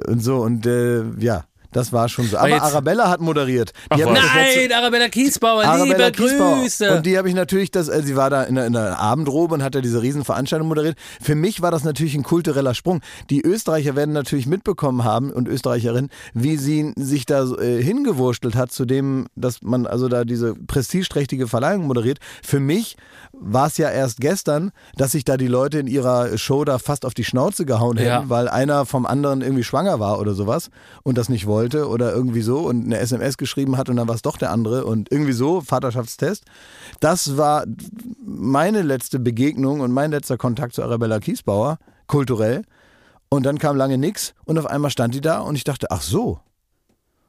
und so, und äh, ja, das war schon so. Aber jetzt- Arabella hat moderiert. Die Ach, Nein, Arabella Kiesbauer, Arabella liebe Kiesbauer. Grüße. Und die habe ich natürlich, das, äh, sie war da in der, in der Abendrobe und hat da diese Riesenveranstaltung moderiert. Für mich war das natürlich ein kultureller Sprung. Die Österreicher werden natürlich mitbekommen haben und Österreicherinnen, wie sie sich da äh, hingewurstelt hat zu dem, dass man also da diese prestigeträchtige Verleihung moderiert. Für mich war es ja erst gestern, dass sich da die Leute in ihrer Show da fast auf die Schnauze gehauen hätten, Ja. weil einer vom anderen irgendwie schwanger war oder sowas und das nicht wollte oder irgendwie so und eine SMS geschrieben hat und dann war es doch der andere und irgendwie so, Vaterschaftstest. Das war meine letzte Begegnung und mein letzter Kontakt zu Arabella Kiesbauer, kulturell. Und dann kam lange nix und auf einmal stand die da und ich dachte, ach so.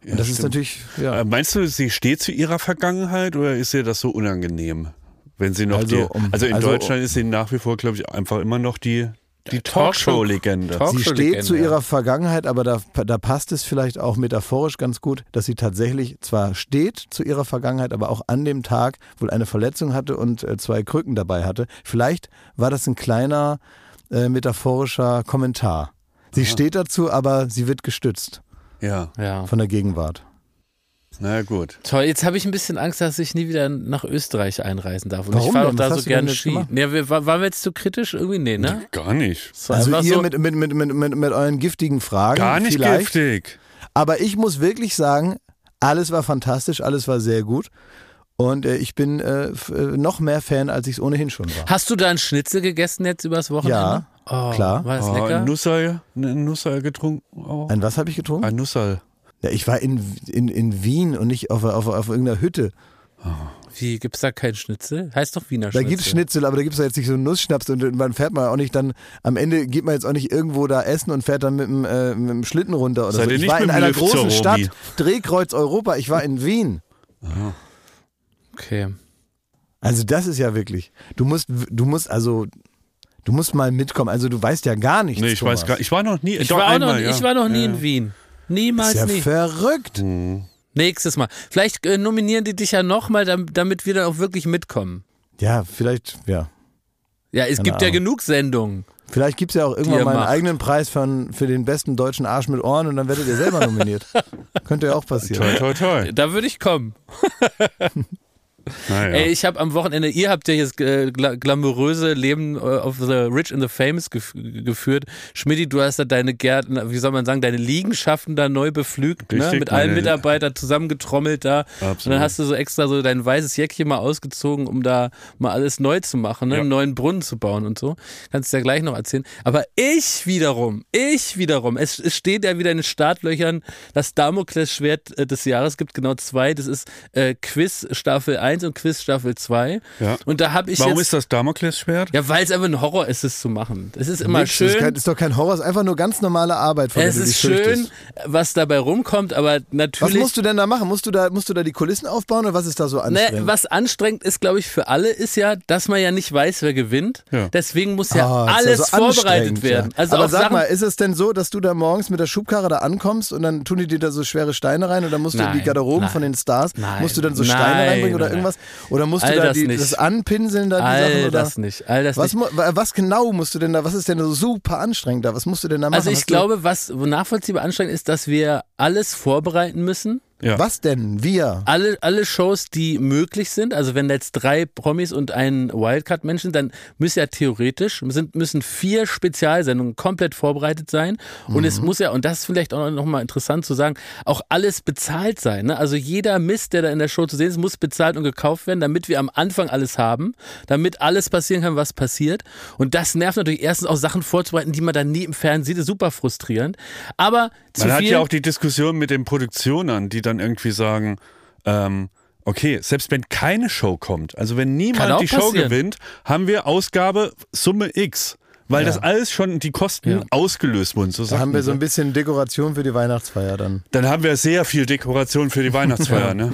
Ja, das ist stimmt. natürlich, ja. Äh, Meinst du, sie steht zu ihrer Vergangenheit oder ist ihr das so unangenehm? Wenn sie noch Also, die, also in also- Deutschland ist sie nach wie vor, glaube ich, einfach immer noch die, die Talkshow- Talkshow-Legende. Talk- Sie steht zu ihrer Vergangenheit, aber da, da passt es vielleicht auch metaphorisch ganz gut, dass sie tatsächlich zwar steht zu ihrer Vergangenheit, aber auch an dem Tag wohl eine Verletzung hatte und äh, zwei Krücken dabei hatte. Vielleicht war das ein kleiner äh, metaphorischer Kommentar. Sie steht dazu, aber sie wird gestützt Ja, ja. von der Gegenwart. Na gut. Toll, jetzt habe ich ein bisschen Angst, dass ich nie wieder nach Österreich einreisen darf. Und Warum ich fahre doch da so gerne Ski. Nee, wir, war- waren wir jetzt zu kritisch irgendwie? Nee, ne? Gar nicht. So Also ihr so, mit, mit, mit, mit, mit, mit euren giftigen Fragen. Gar nicht vielleicht. giftig. Aber ich muss wirklich sagen, alles war fantastisch, alles war sehr gut. Und äh, ich bin äh, äh, noch mehr Fan, als ich es ohnehin schon war. Hast du da einen Schnitzel gegessen jetzt übers Wochenende? Ja, oh, klar. War das Oh, lecker? ein Nussal, ein Nussal getrunken. Oh. Ein was habe ich getrunken? Ein Nussal. Ja, ich war in, in, in Wien und nicht auf, auf, auf irgendeiner Hütte. Wie, gibt's da keinen Schnitzel? Heißt doch Wiener Da Schnitzel. gibt's Schnitzel, aber da gibt's ja jetzt nicht so einen Nussschnaps und man fährt mal auch nicht dann, am Ende geht man jetzt auch nicht irgendwo da essen und fährt dann mit dem, äh, mit dem Schlitten runter oder Seid so. Ich nicht war in einer Lift großen? Stadt, Drehkreuz Europa, ich war in Wien. Okay. Also das ist ja wirklich, du musst, du musst also, du musst mal mitkommen, also du weißt ja gar nichts. Nee, ich Thomas. weiß gar Ich war noch nie. Ich, doch war, auch einmal, noch, ja. ich war noch nie ja. in Wien. Niemals ist ja nie. verrückt. Nächstes Mal. Vielleicht äh, nominieren die dich ja nochmal, damit, damit wir dann auch wirklich mitkommen. Ja, vielleicht, ja. Ja, es Keine gibt ja Ahnung. genug Sendungen. Vielleicht gibt's ja auch irgendwann mal einen macht. eigenen Preis von, für den besten deutschen Arsch mit Ohren und dann werdet ihr selber nominiert. Könnte ja auch passieren. Toi, toi, toi. Da würde ich kommen. Naja. Ey, ich habe am Wochenende, ihr habt ja jetzt äh, gla glamouröse Leben äh, auf the Rich and the Famous gef geführt. Schmidti, du hast da deine Gärten, wie soll man sagen, deine Liegenschaften da neu bepflügt, ne? Richtig, mit allen Mitarbeitern zusammengetrommelt da. Und Absolut. dann hast du so extra so dein weißes Jäckchen mal ausgezogen, um da mal alles neu zu machen, ne? Ja. einen neuen Brunnen zu bauen und so. Kannst du ja gleich noch erzählen. Aber ich wiederum, ich wiederum, es, es steht ja wieder in den Startlöchern, das Damoklesschwert äh, des Jahres gibt genau zwei. Das ist äh, Quiz Staffel 1 und Quiz Staffel 2. Ja. Und da habe ich Warum jetzt. ist das Damoklesschwert? ja, weil es einfach ein Horror ist, es zu machen. Es ist immer ist, schön. kein, ist doch kein Horror, es ist einfach nur ganz normale Arbeit, von Es ist schön, fürchtest. was dabei rumkommt, aber Was natürlich. musst du denn da machen? Musst du da, musst du da die Kulissen aufbauen oder was ist da so Ne, anstrengend? was anstrengend ist, glaube ich, für alle, ist ja, dass man ja nicht weiß, wer gewinnt. Ja. Deswegen muss ja ist alles so vorbereitet werden. Ja. Also Aber sag Sachen, mal, ist es denn so, dass du da morgens mit der Schubkarre da ankommst und dann tun die dir da so schwere Steine rein und dann musst du in die Nein, Garderoben nein, von den Stars, nein, musst du dann so nein, Steine reinbringen oder nein, irgendwas? Oder musst All du da das die, nicht. das anpinseln da die all Sachen? Oder? das nicht. All das Was, nicht. was genau musst du denn da, was ist denn so super anstrengend da? Was musst du denn da machen? Also ich glaube, was nachvollziehbar anstrengend ist, dass wir alles vorbereiten müssen. Ja. Was denn? Wir? alle, alle Shows, die möglich sind, also wenn jetzt drei Promis und ein Wildcard-Mensch sind, dann müssen ja theoretisch, sind, müssen vier Spezialsendungen komplett vorbereitet sein. Und es muss ja, und das ist vielleicht auch noch mal interessant zu sagen, auch alles bezahlt sein. Ne? Also jeder Mist, der da in der Show zu sehen ist, muss bezahlt und gekauft werden, damit wir am Anfang alles haben, damit alles passieren kann, was passiert. Und das nervt natürlich erstens auch Sachen vorzubereiten, die man dann nie im Fernsehen sieht, ist super frustrierend. Aber zu Man hat viel, ja auch die Diskussion mit den Produktionern, die dann irgendwie sagen, ähm, okay, selbst wenn keine Show kommt, also wenn niemand die Show passieren. gewinnt, haben wir Ausgabe Summe X. Weil das alles schon die Kosten Ja. ausgelöst wurden. So Da haben wir so ein bisschen Dekoration für die Weihnachtsfeier dann. Dann haben wir sehr viel Dekoration für die Weihnachtsfeier. ne?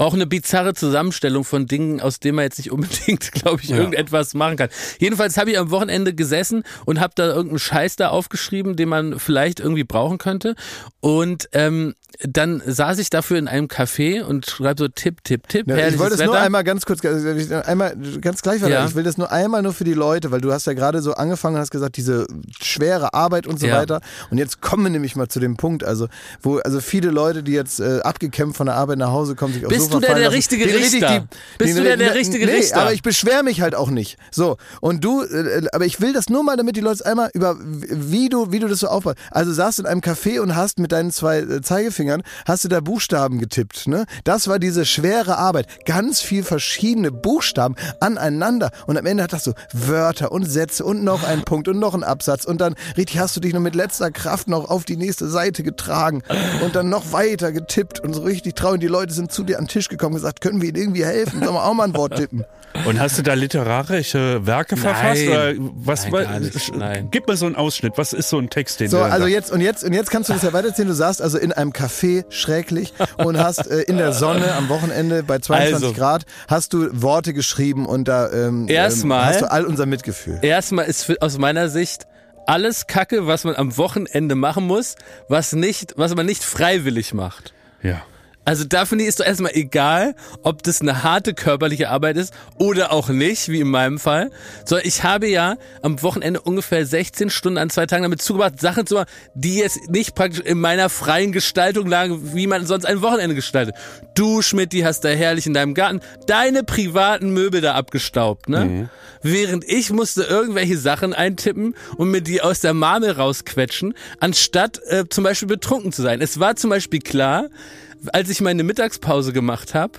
Auch eine bizarre Zusammenstellung von Dingen, aus denen man jetzt nicht unbedingt, glaube ich, irgendetwas machen kann. Jedenfalls habe ich am Wochenende gesessen und habe da irgendeinen Scheiß da aufgeschrieben, den man vielleicht irgendwie brauchen könnte. Und ähm, dann saß ich dafür in einem Café und schreibe so Tipp, Tipp, Tipp. Ja, ich wollte es nur einmal ganz kurz, äh, einmal ganz gleich weiter. Ja. Ich will das nur einmal nur für die Leute, weil du hast ja gerade so angefangen und hast gesagt, diese schwere Arbeit und so Ja. weiter. Und jetzt kommen wir nämlich mal zu dem Punkt, also wo also viele Leute, die jetzt äh, abgekämpft von der Arbeit nach Hause kommen, sich aufs Bist Sofa du fallen der lassen, richtige richtig Richter? Bist du der- der richtige nee, Richter? aber ich beschwere mich halt auch nicht. So und du, äh, aber ich will das nur mal, damit die Leute einmal über wie du wie du das so aufbaust. Also saßt du in einem Café und hast mit deinen zwei äh, Zeigefingern hast du da Buchstaben getippt, ne? Das war diese schwere Arbeit, ganz viel verschiedene Buchstaben aneinander und am Ende hat das so Wörter und Sätze und noch ein Punkt und noch ein Absatz und dann richtig hast du dich noch mit letzter Kraft noch auf die nächste Seite getragen und dann noch weiter getippt und so richtig traurig. Die Leute sind zu dir an den Tisch gekommen und gesagt, können wir ihnen irgendwie helfen? Sollen wir auch mal ein Wort tippen? Und hast du da literarische Werke verfasst? Oder was, Nein, gar nicht, nein. Gib mir so einen Ausschnitt. Was ist so ein Text, den So, du also da- jetzt und jetzt und jetzt kannst du das ja weiterzählen. Du saßt also in einem Café schräglich und hast äh, in der Sonne am Wochenende bei 22 Also. Grad hast du Worte geschrieben und da ähm, Erstmal- ähm, hast du all unser Mitgefühl. Erstmal ist für, aus meiner Sicht alles Kacke, was man am Wochenende machen muss, was nicht, was man nicht freiwillig macht. Ja. Also da finde ich ist doch erstmal egal, ob das eine harte körperliche Arbeit ist oder auch nicht, wie in meinem Fall. So, ich habe ja am Wochenende ungefähr 16 Stunden an zwei Tagen damit zugebracht, Sachen zu machen, die jetzt nicht praktisch in meiner freien Gestaltung lagen, wie man sonst ein Wochenende gestaltet. Du, Schmidt, die hast da herrlich in deinem Garten deine privaten Möbel da abgestaubt, ne? Während ich musste irgendwelche Sachen eintippen und mir die aus der Marmel rausquetschen, anstatt äh, zum Beispiel betrunken zu sein. Es war zum Beispiel klar, als ich meine Mittagspause gemacht habe,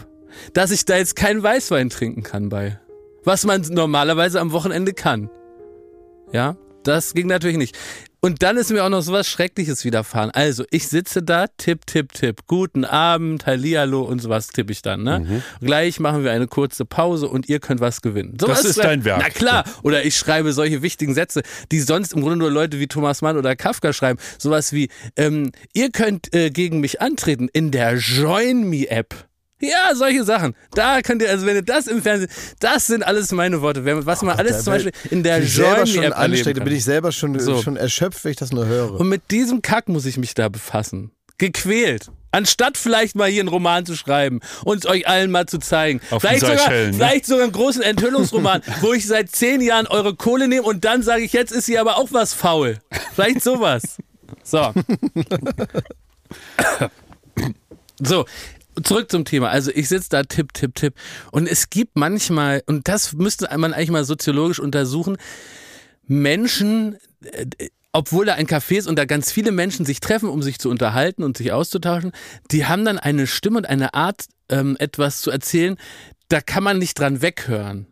dass ich da jetzt keinen Weißwein trinken kann bei. Was man normalerweise am Wochenende kann. Ja, das ging natürlich nicht. Und dann ist mir auch noch sowas Schreckliches widerfahren. Also, ich sitze da, tipp, tipp, tipp. Guten Abend, Hallihallo und sowas tippe ich dann. Ne? Gleich machen wir eine kurze Pause und ihr könnt was gewinnen. So Das was ist dein Werk. Na klar. Oder ich schreibe solche wichtigen Sätze, die sonst im Grunde nur Leute wie Thomas Mann oder Kafka schreiben. Sowas wie, ähm, ihr könnt äh, gegen mich antreten in der Join Me App. Ja, solche Sachen. Da könnt ihr, also wenn ihr das im Fernsehen, das sind alles meine Worte. Wenn- Was man alles zum Beispiel in der bin ich selber Join schon Me App erleben anstrengend, da kann. bin ich selber schon, So. schon erschöpft, wenn ich das nur höre. Und mit diesem Kack muss ich mich da befassen. Gequält. Anstatt vielleicht mal hier einen Roman zu schreiben und es euch allen mal zu zeigen. Auf vielleicht, sogar, ne? vielleicht sogar einen großen Enthüllungsroman, wo ich seit zehn Jahren eure Kohle nehme und dann sage ich, jetzt ist sie aber auch was faul. Vielleicht sowas. So. So, zurück zum Thema. Also ich sitze da, tipp, tipp, tipp. Und es gibt manchmal, und das müsste man eigentlich mal soziologisch untersuchen, Menschen, äh, obwohl da ein Café ist und da ganz viele Menschen sich treffen, um sich zu unterhalten und sich auszutauschen, die haben dann eine Stimme und eine Art, ähm, etwas zu erzählen, da kann man nicht dran weghören.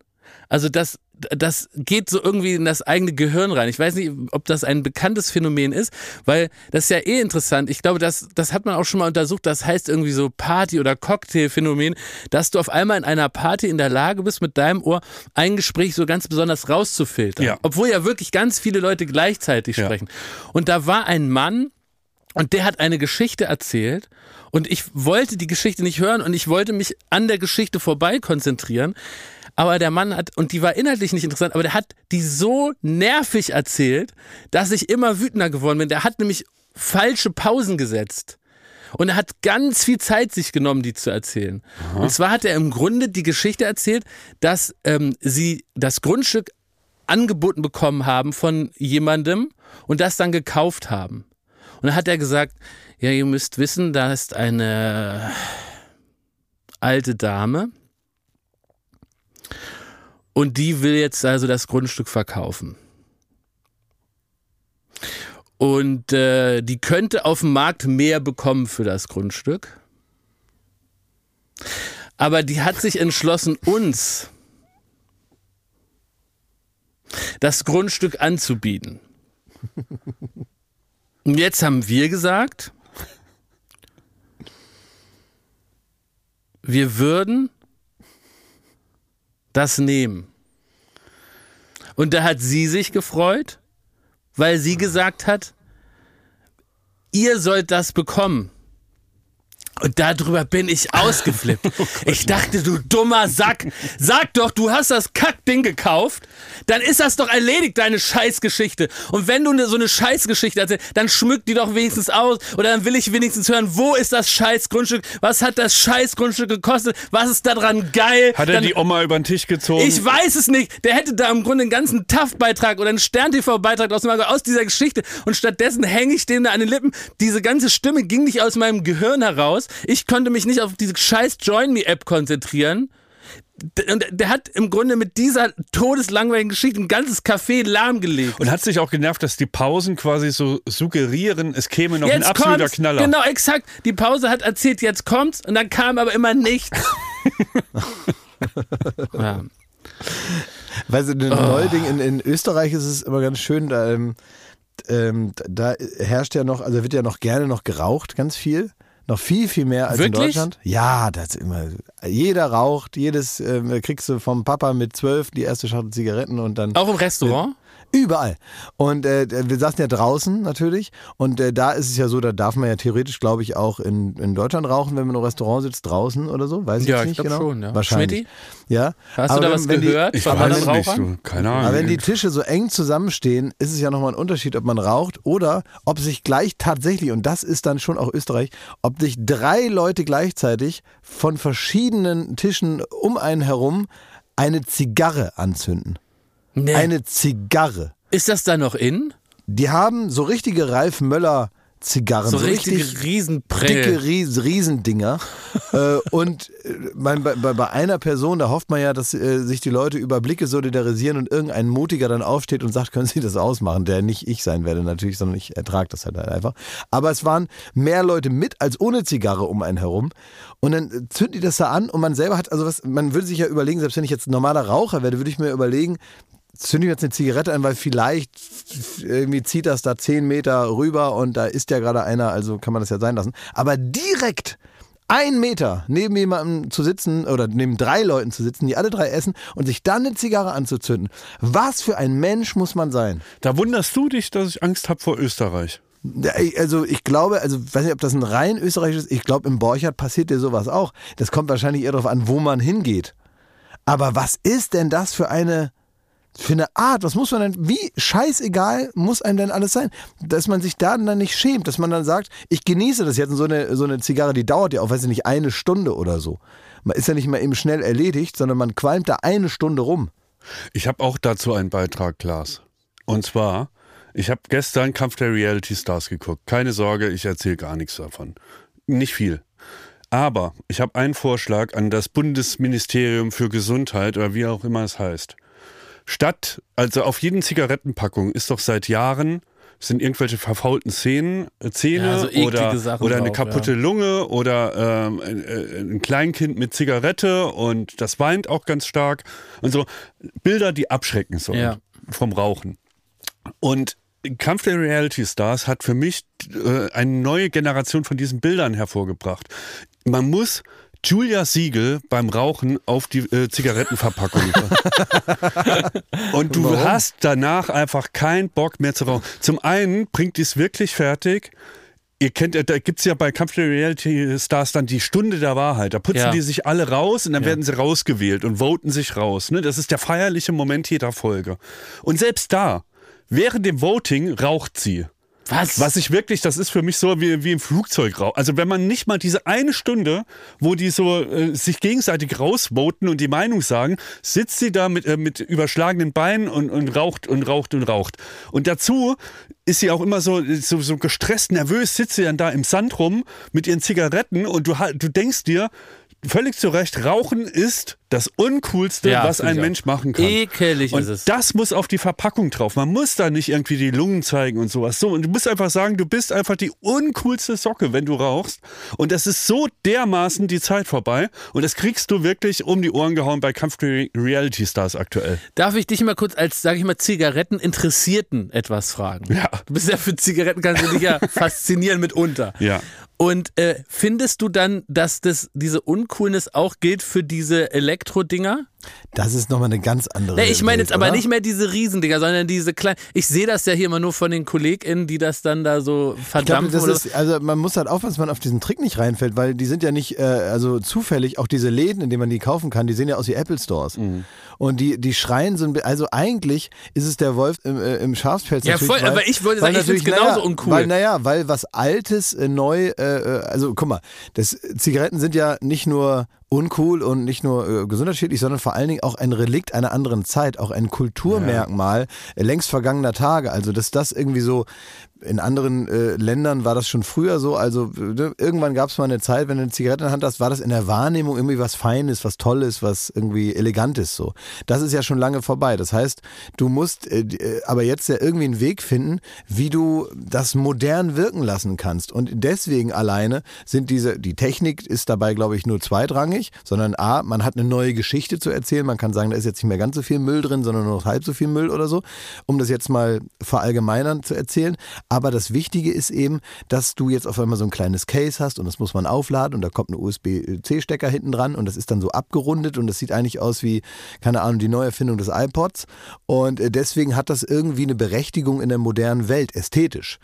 Also das, das geht so irgendwie in das eigene Gehirn rein. Ich weiß nicht, ob das ein bekanntes Phänomen ist, weil das ist ja eh interessant. Ich glaube, das, das hat man auch schon mal untersucht. Das heißt irgendwie so Party- oder Cocktailphänomen, dass du auf einmal in einer Party in der Lage bist, mit deinem Ohr ein Gespräch so ganz besonders rauszufiltern. Ja. Obwohl ja wirklich ganz viele Leute gleichzeitig Ja. sprechen. Und da war ein Mann, und der hat eine Geschichte erzählt und ich wollte die Geschichte nicht hören und ich wollte mich an der Geschichte vorbei konzentrieren. Aber der Mann hat, und die war inhaltlich nicht interessant, aber der hat die so nervig erzählt, dass ich immer wütender geworden bin. Der hat nämlich falsche Pausen gesetzt. Und er hat ganz viel Zeit sich genommen, die zu erzählen. Und zwar hat er im Grunde die Geschichte erzählt, dass ähm, sie das Grundstück angeboten bekommen haben von jemandem und das dann gekauft haben. Und dann hat er gesagt, ja, ihr müsst wissen, da ist eine alte Dame und die will jetzt also das Grundstück verkaufen. Und äh, die könnte auf dem Markt mehr bekommen für das Grundstück. Aber die hat sich entschlossen, uns das Grundstück anzubieten. Und jetzt haben wir gesagt, wir würden das nehmen. Und da hat sie sich gefreut, weil sie gesagt hat, ihr sollt das bekommen. Und darüber bin ich ausgeflippt. Ich dachte, du dummer Sack, sag doch, du hast das Kackding gekauft, dann ist das doch erledigt, deine Scheißgeschichte. Und wenn du ne, so eine Scheißgeschichte hast, dann schmück die doch wenigstens aus. Oder dann will ich wenigstens hören, wo ist das Scheißgrundstück? Was hat das Scheißgrundstück gekostet? Was ist daran geil? Hat er dann, die Oma über den Tisch gezogen? ich weiß es nicht. Der hätte da im Grunde einen ganzen TAF-Beitrag oder einen Stern-TV-Beitrag aus, aus dieser Geschichte. Und stattdessen hänge ich dem da an den Lippen. Diese ganze Stimme ging nicht aus meinem Gehirn heraus. Ich konnte mich nicht auf diese scheiß Join Me-App konzentrieren. D- Und der hat im Grunde mit dieser todeslangweiligen Geschichte ein ganzes Café lahmgelegt. und hat sich auch genervt, dass die Pausen quasi so suggerieren, es käme noch ein absoluter kommt's. Knaller. Genau, exakt. Die Pause hat erzählt, jetzt kommt's. Und dann kam aber immer nichts. ja. Weißt du, ein Oh. Neuerding in, in Österreich ist es immer ganz schön, da, ähm, ähm, da herrscht ja noch, also wird ja noch gerne noch geraucht, ganz viel. Noch viel, viel mehr als in Wirklich? Deutschland. Ja, das ist immer. Jeder raucht, jedes ähm, kriegst du vom Papa mit zwölf die erste Schachtel Zigaretten und dann. Auch im Restaurant? Überall. Und äh, wir saßen ja draußen natürlich. Und äh, da ist es ja so, da darf man ja theoretisch, glaube ich, auch in, in Deutschland rauchen, wenn man im Restaurant sitzt, draußen oder so. Weiß ich Ja, jetzt ich nicht glaub genau. schon, ja. Wahrscheinlich. Ja. Hast Aber du da wenn- was wenn die- gehört ich von weiß nicht, Rauchern? so, keine Ahnung. Aber wenn die Tische so eng zusammenstehen, ist es ja nochmal ein Unterschied, ob man raucht oder ob sich gleich tatsächlich, und das ist dann schon auch Österreich, ob sich drei Leute gleichzeitig von verschiedenen Tischen um einen herum eine Zigarre anzünden. Nee. Eine Zigarre. Ist das da noch in? Die haben so richtige Ralf Möller Zigarren. So, So, richtige richtig Riesenprell. dicke Ries Riesendinger. äh, und äh, mein, bei, bei einer Person, da hofft man ja, dass äh, sich die Leute über Blicke solidarisieren und irgendein Mutiger dann aufsteht und sagt, können Sie das ausmachen, der nicht ich sein werde natürlich, sondern ich ertrage das halt einfach. Aber es waren mehr Leute mit als ohne Zigarre um einen herum. Und dann äh, zünden die das da an und man selber hat, also was, man würde sich ja überlegen, selbst wenn ich jetzt normaler Raucher werde, würde ich mir überlegen, zünde ich jetzt eine Zigarette an, weil vielleicht irgendwie zieht das da zehn Meter rüber und da ist ja gerade einer, also kann man das ja sein lassen. Aber direkt ein Meter neben jemandem zu sitzen oder neben drei Leuten zu sitzen, die alle drei essen und sich dann eine Zigarre anzuzünden. Was für ein Mensch muss man sein? Da wunderst du dich, dass ich Angst habe vor Österreich. Also ich glaube, also weiß nicht, ob das ein rein österreichisches, ich glaube im Borchardt passiert dir sowas auch. Das kommt wahrscheinlich eher darauf an, wo man hingeht. Aber was ist denn das für eine für eine Art? Was muss man denn, wie scheißegal muss einem denn alles sein? Dass man sich da dann nicht schämt, dass man dann sagt, ich genieße das jetzt und so eine, so eine Zigarre, die dauert ja auch, weiß ich nicht, eine Stunde oder so. Man ist ja nicht mal eben schnell erledigt, sondern man qualmt da eine Stunde rum. Ich habe auch dazu einen Beitrag, Klaas. Und zwar, ich habe gestern Kampf der Reality Stars geguckt. Keine Sorge, ich erzähle gar nichts davon. Nicht viel. Aber ich habe einen Vorschlag an das Bundesministerium für Gesundheit oder wie auch immer es heißt. Statt, also auf jeden Zigarettenpackung ist doch seit Jahren sind irgendwelche verfaulten Zähne, äh, Zähne Ja, so eklige oder, Sachen oder eine drauf, kaputte ja. Lunge oder ähm, ein, äh, ein Kleinkind mit Zigarette und das weint auch ganz stark und so Bilder, die abschrecken sollen Ja. vom Rauchen. Und Kampf der Reality Stars hat für mich äh, eine neue Generation von diesen Bildern hervorgebracht. Man muss Julia Siegel beim Rauchen auf die äh, Zigarettenverpackung. Und du hast danach einfach keinen Bock mehr zu rauchen. Zum einen bringt die es wirklich fertig. Ihr kennt, ja, da gibt's ja bei Kampf der Reality Stars dann die Stunde der Wahrheit. Da putzen Ja. die sich alle raus und dann werden sie rausgewählt und voten sich raus. Ne? Das ist der feierliche Moment jeder Folge. Und selbst da, während dem Voting raucht sie. Was? Was ich wirklich, das ist für mich so wie, wie im Flugzeugrauch. Also wenn man nicht mal diese eine Stunde, wo die so äh, sich gegenseitig rausvoten und die Meinung sagen, sitzt sie da mit, äh, mit überschlagenen Beinen und, und raucht und raucht und raucht. Und dazu ist sie auch immer so, so, so gestresst, nervös, sitzt sie dann da im Sand rum mit ihren Zigaretten und du, ha- du denkst dir, völlig zu Recht, Rauchen ist das Uncoolste, Ja, was ein. Mensch machen kann. Ekelig und ist es. das muss auf die Verpackung drauf. Man muss da nicht irgendwie die Lungen zeigen und sowas. So, und du musst einfach sagen, du bist einfach die uncoolste Socke, wenn du rauchst. Und das ist so dermaßen die Zeit vorbei. Und das kriegst du wirklich um die Ohren gehauen bei Kampf Reality Stars aktuell. Darf ich dich mal kurz als, sage ich mal, Zigaretteninteressierten etwas fragen? Ja. Du bist ja für Zigaretten, kannst du dich ja faszinieren mitunter. Ja. Und äh, findest du dann, dass das, diese Uncoolness auch gilt für diese Elektro-Dinger? Das ist nochmal eine ganz andere Nee, ich meine jetzt aber oder? nicht mehr diese Riesendinger, sondern diese kleinen. Ich sehe das ja hier immer nur von den KollegInnen, die das dann da so glaube, verdampfen. oder ist, also man muss halt aufpassen, dass man auf diesen Trick nicht reinfällt, weil die sind ja nicht, äh, also zufällig, auch diese Läden, in denen man die kaufen kann, die sehen ja aus wie Apple Stores. Mhm. Und die, die schreien so ein bi- also eigentlich ist es der Wolf im, äh, im Schafspelz Ja, voll, weil, aber ich würde sagen, ich find's natürlich, genauso naja, uncool. Weil, naja, weil was Altes, äh, neu, äh, äh, also guck mal, das, Zigaretten sind ja nicht nur uncool und nicht nur äh, gesundheitsschädlich, sondern vor allen Dingen auch ein Relikt einer anderen Zeit, auch ein Kulturmerkmal äh, längst vergangener Tage. Also dass das irgendwie so in anderen äh, Ländern war das schon früher so. Also äh, irgendwann gab es mal eine Zeit, wenn du eine Zigarette in der Hand hast, war das in der Wahrnehmung irgendwie was Feines, was Tolles, was irgendwie Elegantes so. Das ist ja schon lange vorbei. Das heißt, du musst äh, äh, aber jetzt ja irgendwie einen Weg finden, wie du das modern wirken lassen kannst. Und deswegen alleine sind diese, die Technik ist dabei, glaube ich, nur zweitrangig, sondern A, man hat eine neue Geschichte zu erzählen. Man kann sagen, da ist jetzt nicht mehr ganz so viel Müll drin, sondern nur noch halb so viel Müll oder so, um das jetzt mal verallgemeinern zu erzählen. Aber das Wichtige ist eben, dass du jetzt auf einmal so ein kleines Case hast und das muss man aufladen und da kommt ein USB-C-Stecker hinten dran und das ist dann so abgerundet und das sieht eigentlich aus wie, keine Ahnung, die Neuerfindung des iPods. Und äh, deswegen hat das irgendwie eine Berechtigung in der modernen Welt, ästhetisch.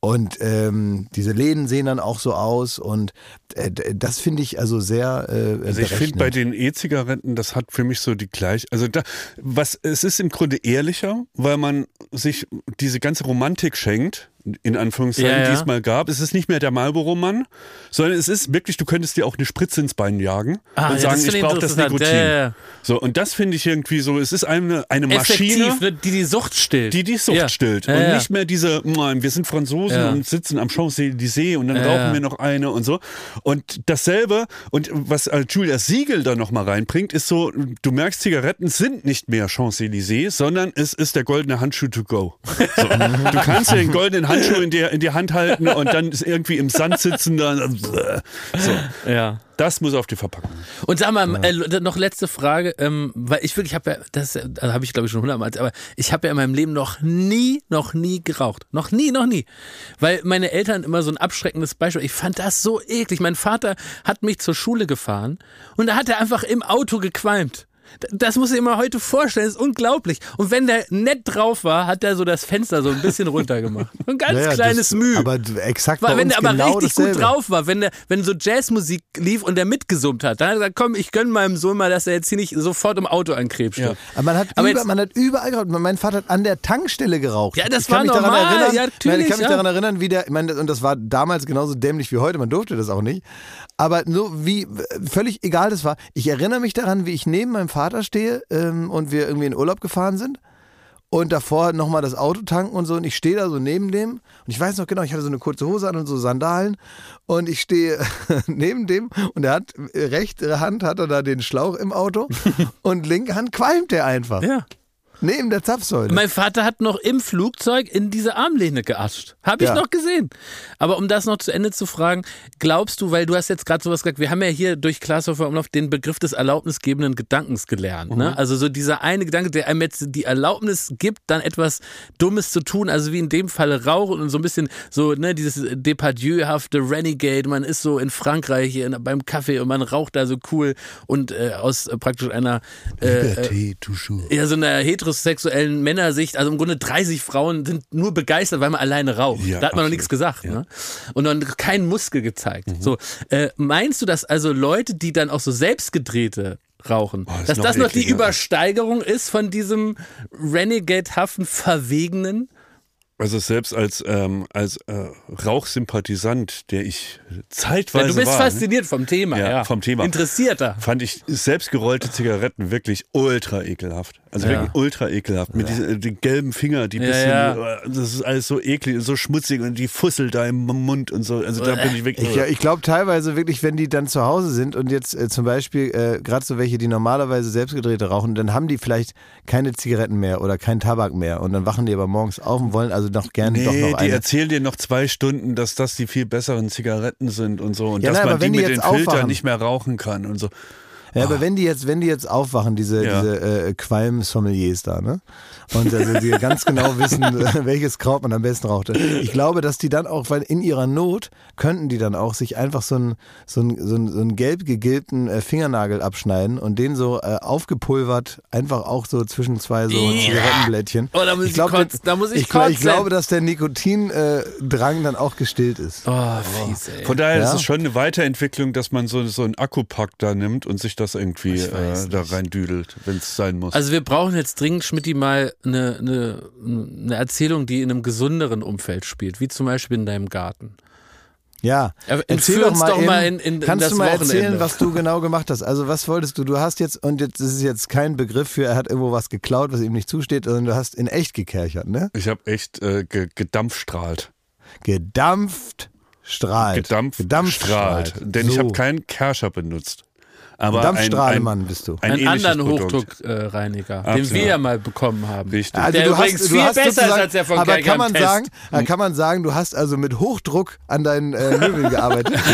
Und ähm, diese Läden sehen dann auch so aus und äh, das finde ich also sehr äh, Also ich finde bei den E-Zigaretten, das hat für mich so die gleich, also da, was, es ist im Grunde ehrlicher, weil man sich diese ganze Romantik schenkt, in Anführungszeichen, Ja, ja. die es mal gab. Es ist nicht mehr der Marlboro-Mann, sondern es ist wirklich, du könntest dir auch eine Spritze ins Bein jagen Ah, und ja, sagen, ich brauche das. Nikotin. So, und das finde ich irgendwie so, es ist eine, eine Maschine. Ne, die die Sucht stillt. Die die Sucht stillt. Und nicht mehr diese, "Mann, wir sind Franzosen und sitzen am Champs-Élysées und dann rauchen wir noch eine und so. Und dasselbe, und was äh, Julia Siegel da nochmal reinbringt, ist so, du merkst, Zigaretten sind nicht mehr Champs-Élysées, sondern es ist der goldene Handschuh to go. So, du kannst dir den goldenen Handschuh in die, in die Hand halten und dann ist irgendwie im Sand sitzen. Dann, so, Ja. das muss auf die Verpackung. Und sag mal, äh, noch letzte Frage, ähm, weil ich wirklich habe ja, das äh, habe ich glaube ich schon hundertmal, aber ich habe ja in meinem Leben noch nie, noch nie geraucht. Noch nie, noch nie. Weil meine Eltern immer so ein abschreckendes Beispiel, ich fand das so eklig. Mein Vater hat mich zur Schule gefahren und da hat er einfach im Auto gequalmt. Das muss ich mir heute vorstellen, das ist unglaublich. Und wenn der nett drauf war, hat er so das Fenster so ein bisschen runtergemacht. Ein ganz Ja, ja, kleines das, Mühe. Aber exakt bei wenn der aber genau richtig dasselbe. gut drauf war, wenn der, wenn so Jazzmusik lief und der mitgesummt hat, dann hat er gesagt, komm, ich gönn meinem Sohn mal, dass er jetzt hier nicht sofort im Auto an Krebs stirbt. Aber man hat, Aber über, man hat überall geraucht. Mein Vater hat an der Tankstelle geraucht. Ja, das ich kann war mich daran normal. Erinnern, Ja, natürlich, ich kann mich ja. daran erinnern, wie der, ich meine, und das war damals genauso dämlich wie heute, man durfte das auch nicht. Aber so wie, völlig egal das war. Ich erinnere mich daran, wie ich neben meinem Vater stehe ähm, und wir irgendwie in Urlaub gefahren sind. Und davor nochmal das Auto tanken und so. Und ich stehe da so neben dem. Und ich weiß noch genau, ich hatte so eine kurze Hose an und so Sandalen. Und ich stehe neben dem. Und er hat, rechte Hand hat er da den Schlauch im Auto. und linke Hand qualmt er einfach. Ja. Neben der Zapfsäule. Mein Vater hat noch im Flugzeug in diese Armlehne geascht. Habe ich Ja. noch gesehen. Aber um das noch zu Ende zu fragen, glaubst du, weil du hast jetzt gerade sowas gesagt, wir haben ja hier durch Klaashofer Umlauf den Begriff des erlaubnisgebenden Gedankens gelernt. Mhm. Ne? Also so dieser eine Gedanke, der einem jetzt die Erlaubnis gibt, dann etwas Dummes zu tun, also wie in dem Falle Rauchen und so ein bisschen so, ne, dieses Depardieu-hafte Renegade, man ist so in Frankreich in, beim Kaffee und man raucht da so cool und äh, aus äh, praktisch einer äh, Liberté, toujours. ja, so einer heterosexuellen Männersicht, also im Grunde 30 Frauen sind nur begeistert, weil man alleine raucht. Ja, da hat man noch absolut. nichts gesagt. Ne? Und dann keinen Muskel gezeigt. So, äh, meinst du, dass also Leute, die dann auch so selbstgedrehte rauchen, Oh, das dass noch das noch die. Übersteigerung ist von diesem Renegade-haften, verwegenen? Also selbst als, ähm, als äh, Rauchsympathisant, der ich zeitweise Ja, du bist war, fasziniert vom Thema, Ja, ja. vom Thema. Interessierter. fand ich selbstgerollte Zigaretten wirklich ultra ekelhaft. Also Ja. wirklich ultra ekelhaft. Mit diesen äh, die gelben Finger, die Ja, bisschen, ja. äh, das ist alles so eklig, so schmutzig und die Fussel da im Mund und so. Also da bin ich wirklich. Ich, ja, ich glaube teilweise wirklich, wenn die dann zu Hause sind und jetzt äh, zum Beispiel äh, gerade so welche, die normalerweise selbstgedrehte rauchen, dann haben die vielleicht keine Zigaretten mehr oder keinen Tabak mehr und dann wachen die aber morgens auf und wollen also noch gerne doch Nee, noch die eine. erzählen dir noch zwei Stunden, dass das die viel besseren Zigaretten sind und so. Und Ja, dass nein, man die mit den Filtern nicht mehr rauchen kann und so. Ja, aber wenn die jetzt, wenn die jetzt aufwachen, diese, Ja. diese äh, Qualm-Sommeliers da, ne? Und also die ganz genau wissen, äh, welches Kraut man am besten rauchte. Ich glaube, dass die dann auch, weil in ihrer Not könnten die dann auch sich einfach so einen so so einen, so einen gelb gegilbten äh, Fingernagel abschneiden und den so äh, aufgepulvert einfach auch so zwischen zwei so Ja. Zigarettenblättchen. Oh, da muss ich glaub, kotzen, da muss ich ich, glaub- ich kotzen. glaube, dass der Nikotindrang dann auch gestillt ist. Oh, fies, ey. Von daher Ja. ist es schon eine Weiterentwicklung, dass man so, so einen Akkupack da nimmt und sich das irgendwie Ich weiß äh, da reindüdelt, wenn es sein muss. Also wir brauchen jetzt dringend, Schmidti, mal eine, eine, eine Erzählung, die in einem gesünderen Umfeld spielt, wie zum Beispiel in deinem Garten. Ja, Ja, erzähl entführ doch uns mal, doch in, mal in- in- in kannst das du mal Wochenende. erzählen, was du genau gemacht hast? Also was wolltest du? Du hast jetzt und jetzt das ist jetzt kein Begriff für, er hat irgendwo was geklaut, was ihm nicht zusteht, sondern du hast in echt gekerchert, ne? ich habe echt äh, ge gedampfstrahlt. Gedampft, strahlt, Gedampft, strahlt. Denn ich So. habe keinen Kerscher benutzt. Aber ein, Dampfstrahlemann ein, bist du. ein Einen anderen. Hochdruckreiniger, den Absolut. wir ja mal bekommen haben. Richtig. Also Der du übrigens hast, viel du hast besser ist als der von aber kann man Test. sagen, äh, kann man sagen, du hast also mit Hochdruck an deinen äh, Möbeln gearbeitet.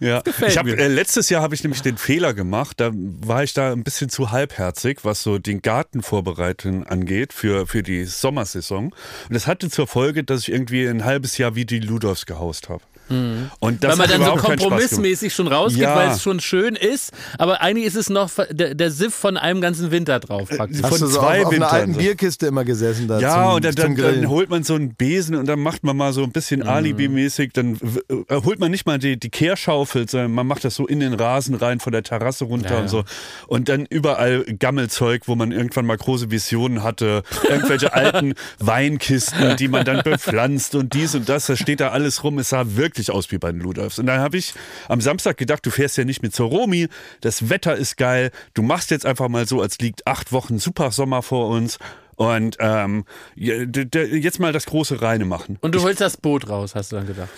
Ja. hab, äh, letztes Jahr habe ich nämlich den Fehler gemacht, da war ich da ein bisschen zu halbherzig, was so den Garten vorbereiten angeht für, für die Sommersaison. Und das hatte zur Folge, dass ich irgendwie ein halbes Jahr wie die Ludolfs gehaust habe. Und das weil man dann so kompromissmäßig schon rausgeht, Ja. weil es schon schön ist, aber eigentlich ist es noch der, der Siff von einem ganzen Winter drauf praktisch. Von Hast du so zwei auf, auf einer alten. Bierkiste immer gesessen da Ja, zum, und dann, dann, Grillen. dann holt man so einen Besen und dann macht man mal so ein bisschen Mhm. Alibi-mäßig, dann äh, holt man nicht mal die, die Kehrschaufel, sondern man macht das so in den Rasen rein von der Terrasse runter Ja, und so. Und dann überall Gammelzeug, wo man irgendwann mal große Visionen hatte, irgendwelche alten Weinkisten, die man dann bepflanzt und dies und das, das steht da alles rum. Es sah wirklich aus wie bei den Ludolfs. Und dann habe ich am Samstag gedacht, du fährst ja nicht mit zur Romi, das Wetter ist geil, du machst jetzt einfach mal so, als liegt acht Wochen super Sommer vor uns. Und ähm, jetzt mal das große Reine machen. Und du holst das Boot raus, hast du dann gedacht.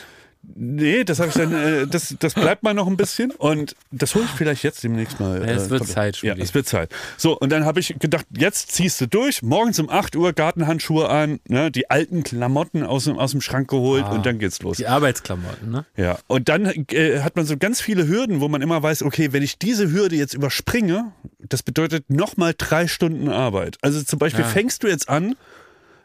Nee, das habe ich dann, äh, das, das bleibt mal noch ein bisschen und das hole ich vielleicht jetzt demnächst mal. Ja, es äh, wird Zeit, Ja, Schmidi. es wird Zeit. So, und dann habe ich gedacht, jetzt ziehst du durch, morgens um 8 Uhr Gartenhandschuhe an, ne, die alten Klamotten aus dem, aus dem Schrank geholt und dann geht's los. Die Arbeitsklamotten, ne? Ja, und dann äh, hat man so ganz viele Hürden, wo man immer weiß, okay, wenn ich diese Hürde jetzt überspringe, das bedeutet nochmal drei Stunden Arbeit. Also zum Beispiel Ja. fängst du jetzt an,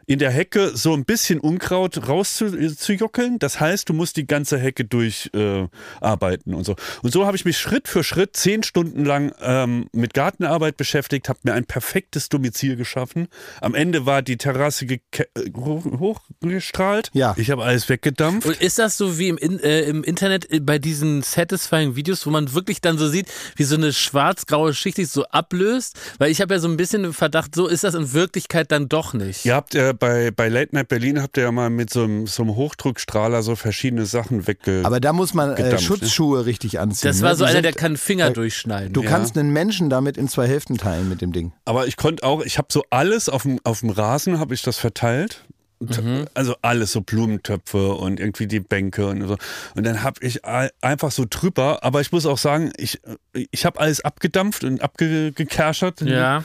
in der Hecke so ein bisschen Unkraut rauszujuckeln. Das heißt, du musst die ganze Hecke durcharbeiten äh, arbeiten und so. Und so habe ich mich Schritt für Schritt zehn Stunden lang ähm, mit Gartenarbeit beschäftigt, habe mir ein perfektes Domizil geschaffen. Am Ende war die Terrasse äh, hoch- hochgestrahlt. Ja. Ich habe alles weggedampft. Und ist das so wie im, In äh, im Internet äh, bei diesen satisfying Videos, wo man wirklich dann so sieht, wie so eine schwarz-graue Schicht sich so ablöst? Weil ich habe ja so ein bisschen den Verdacht, so ist das in Wirklichkeit dann doch nicht. Ihr habt äh, bei, bei Late Night Berlin habt ihr ja mal mit so einem, so einem Hochdruckstrahler so verschiedene Sachen wegge. Aber da muss man äh, ne? Schutzschuhe richtig anziehen. Das ne? war so Die einer, sind- der kann einen Finger äh, durchschneiden. Du ja. kannst einen Menschen damit in zwei Hälften teilen mit dem Ding. Aber ich konnte auch, ich habe so alles auf dem, auf dem Rasen habe ich das verteilt. Und, Also alles, so Blumentöpfe und irgendwie die Bänke und so. Und dann habe ich einfach so drüber, aber ich muss auch sagen, ich, ich habe alles abgedampft und abgekerschert. Ja.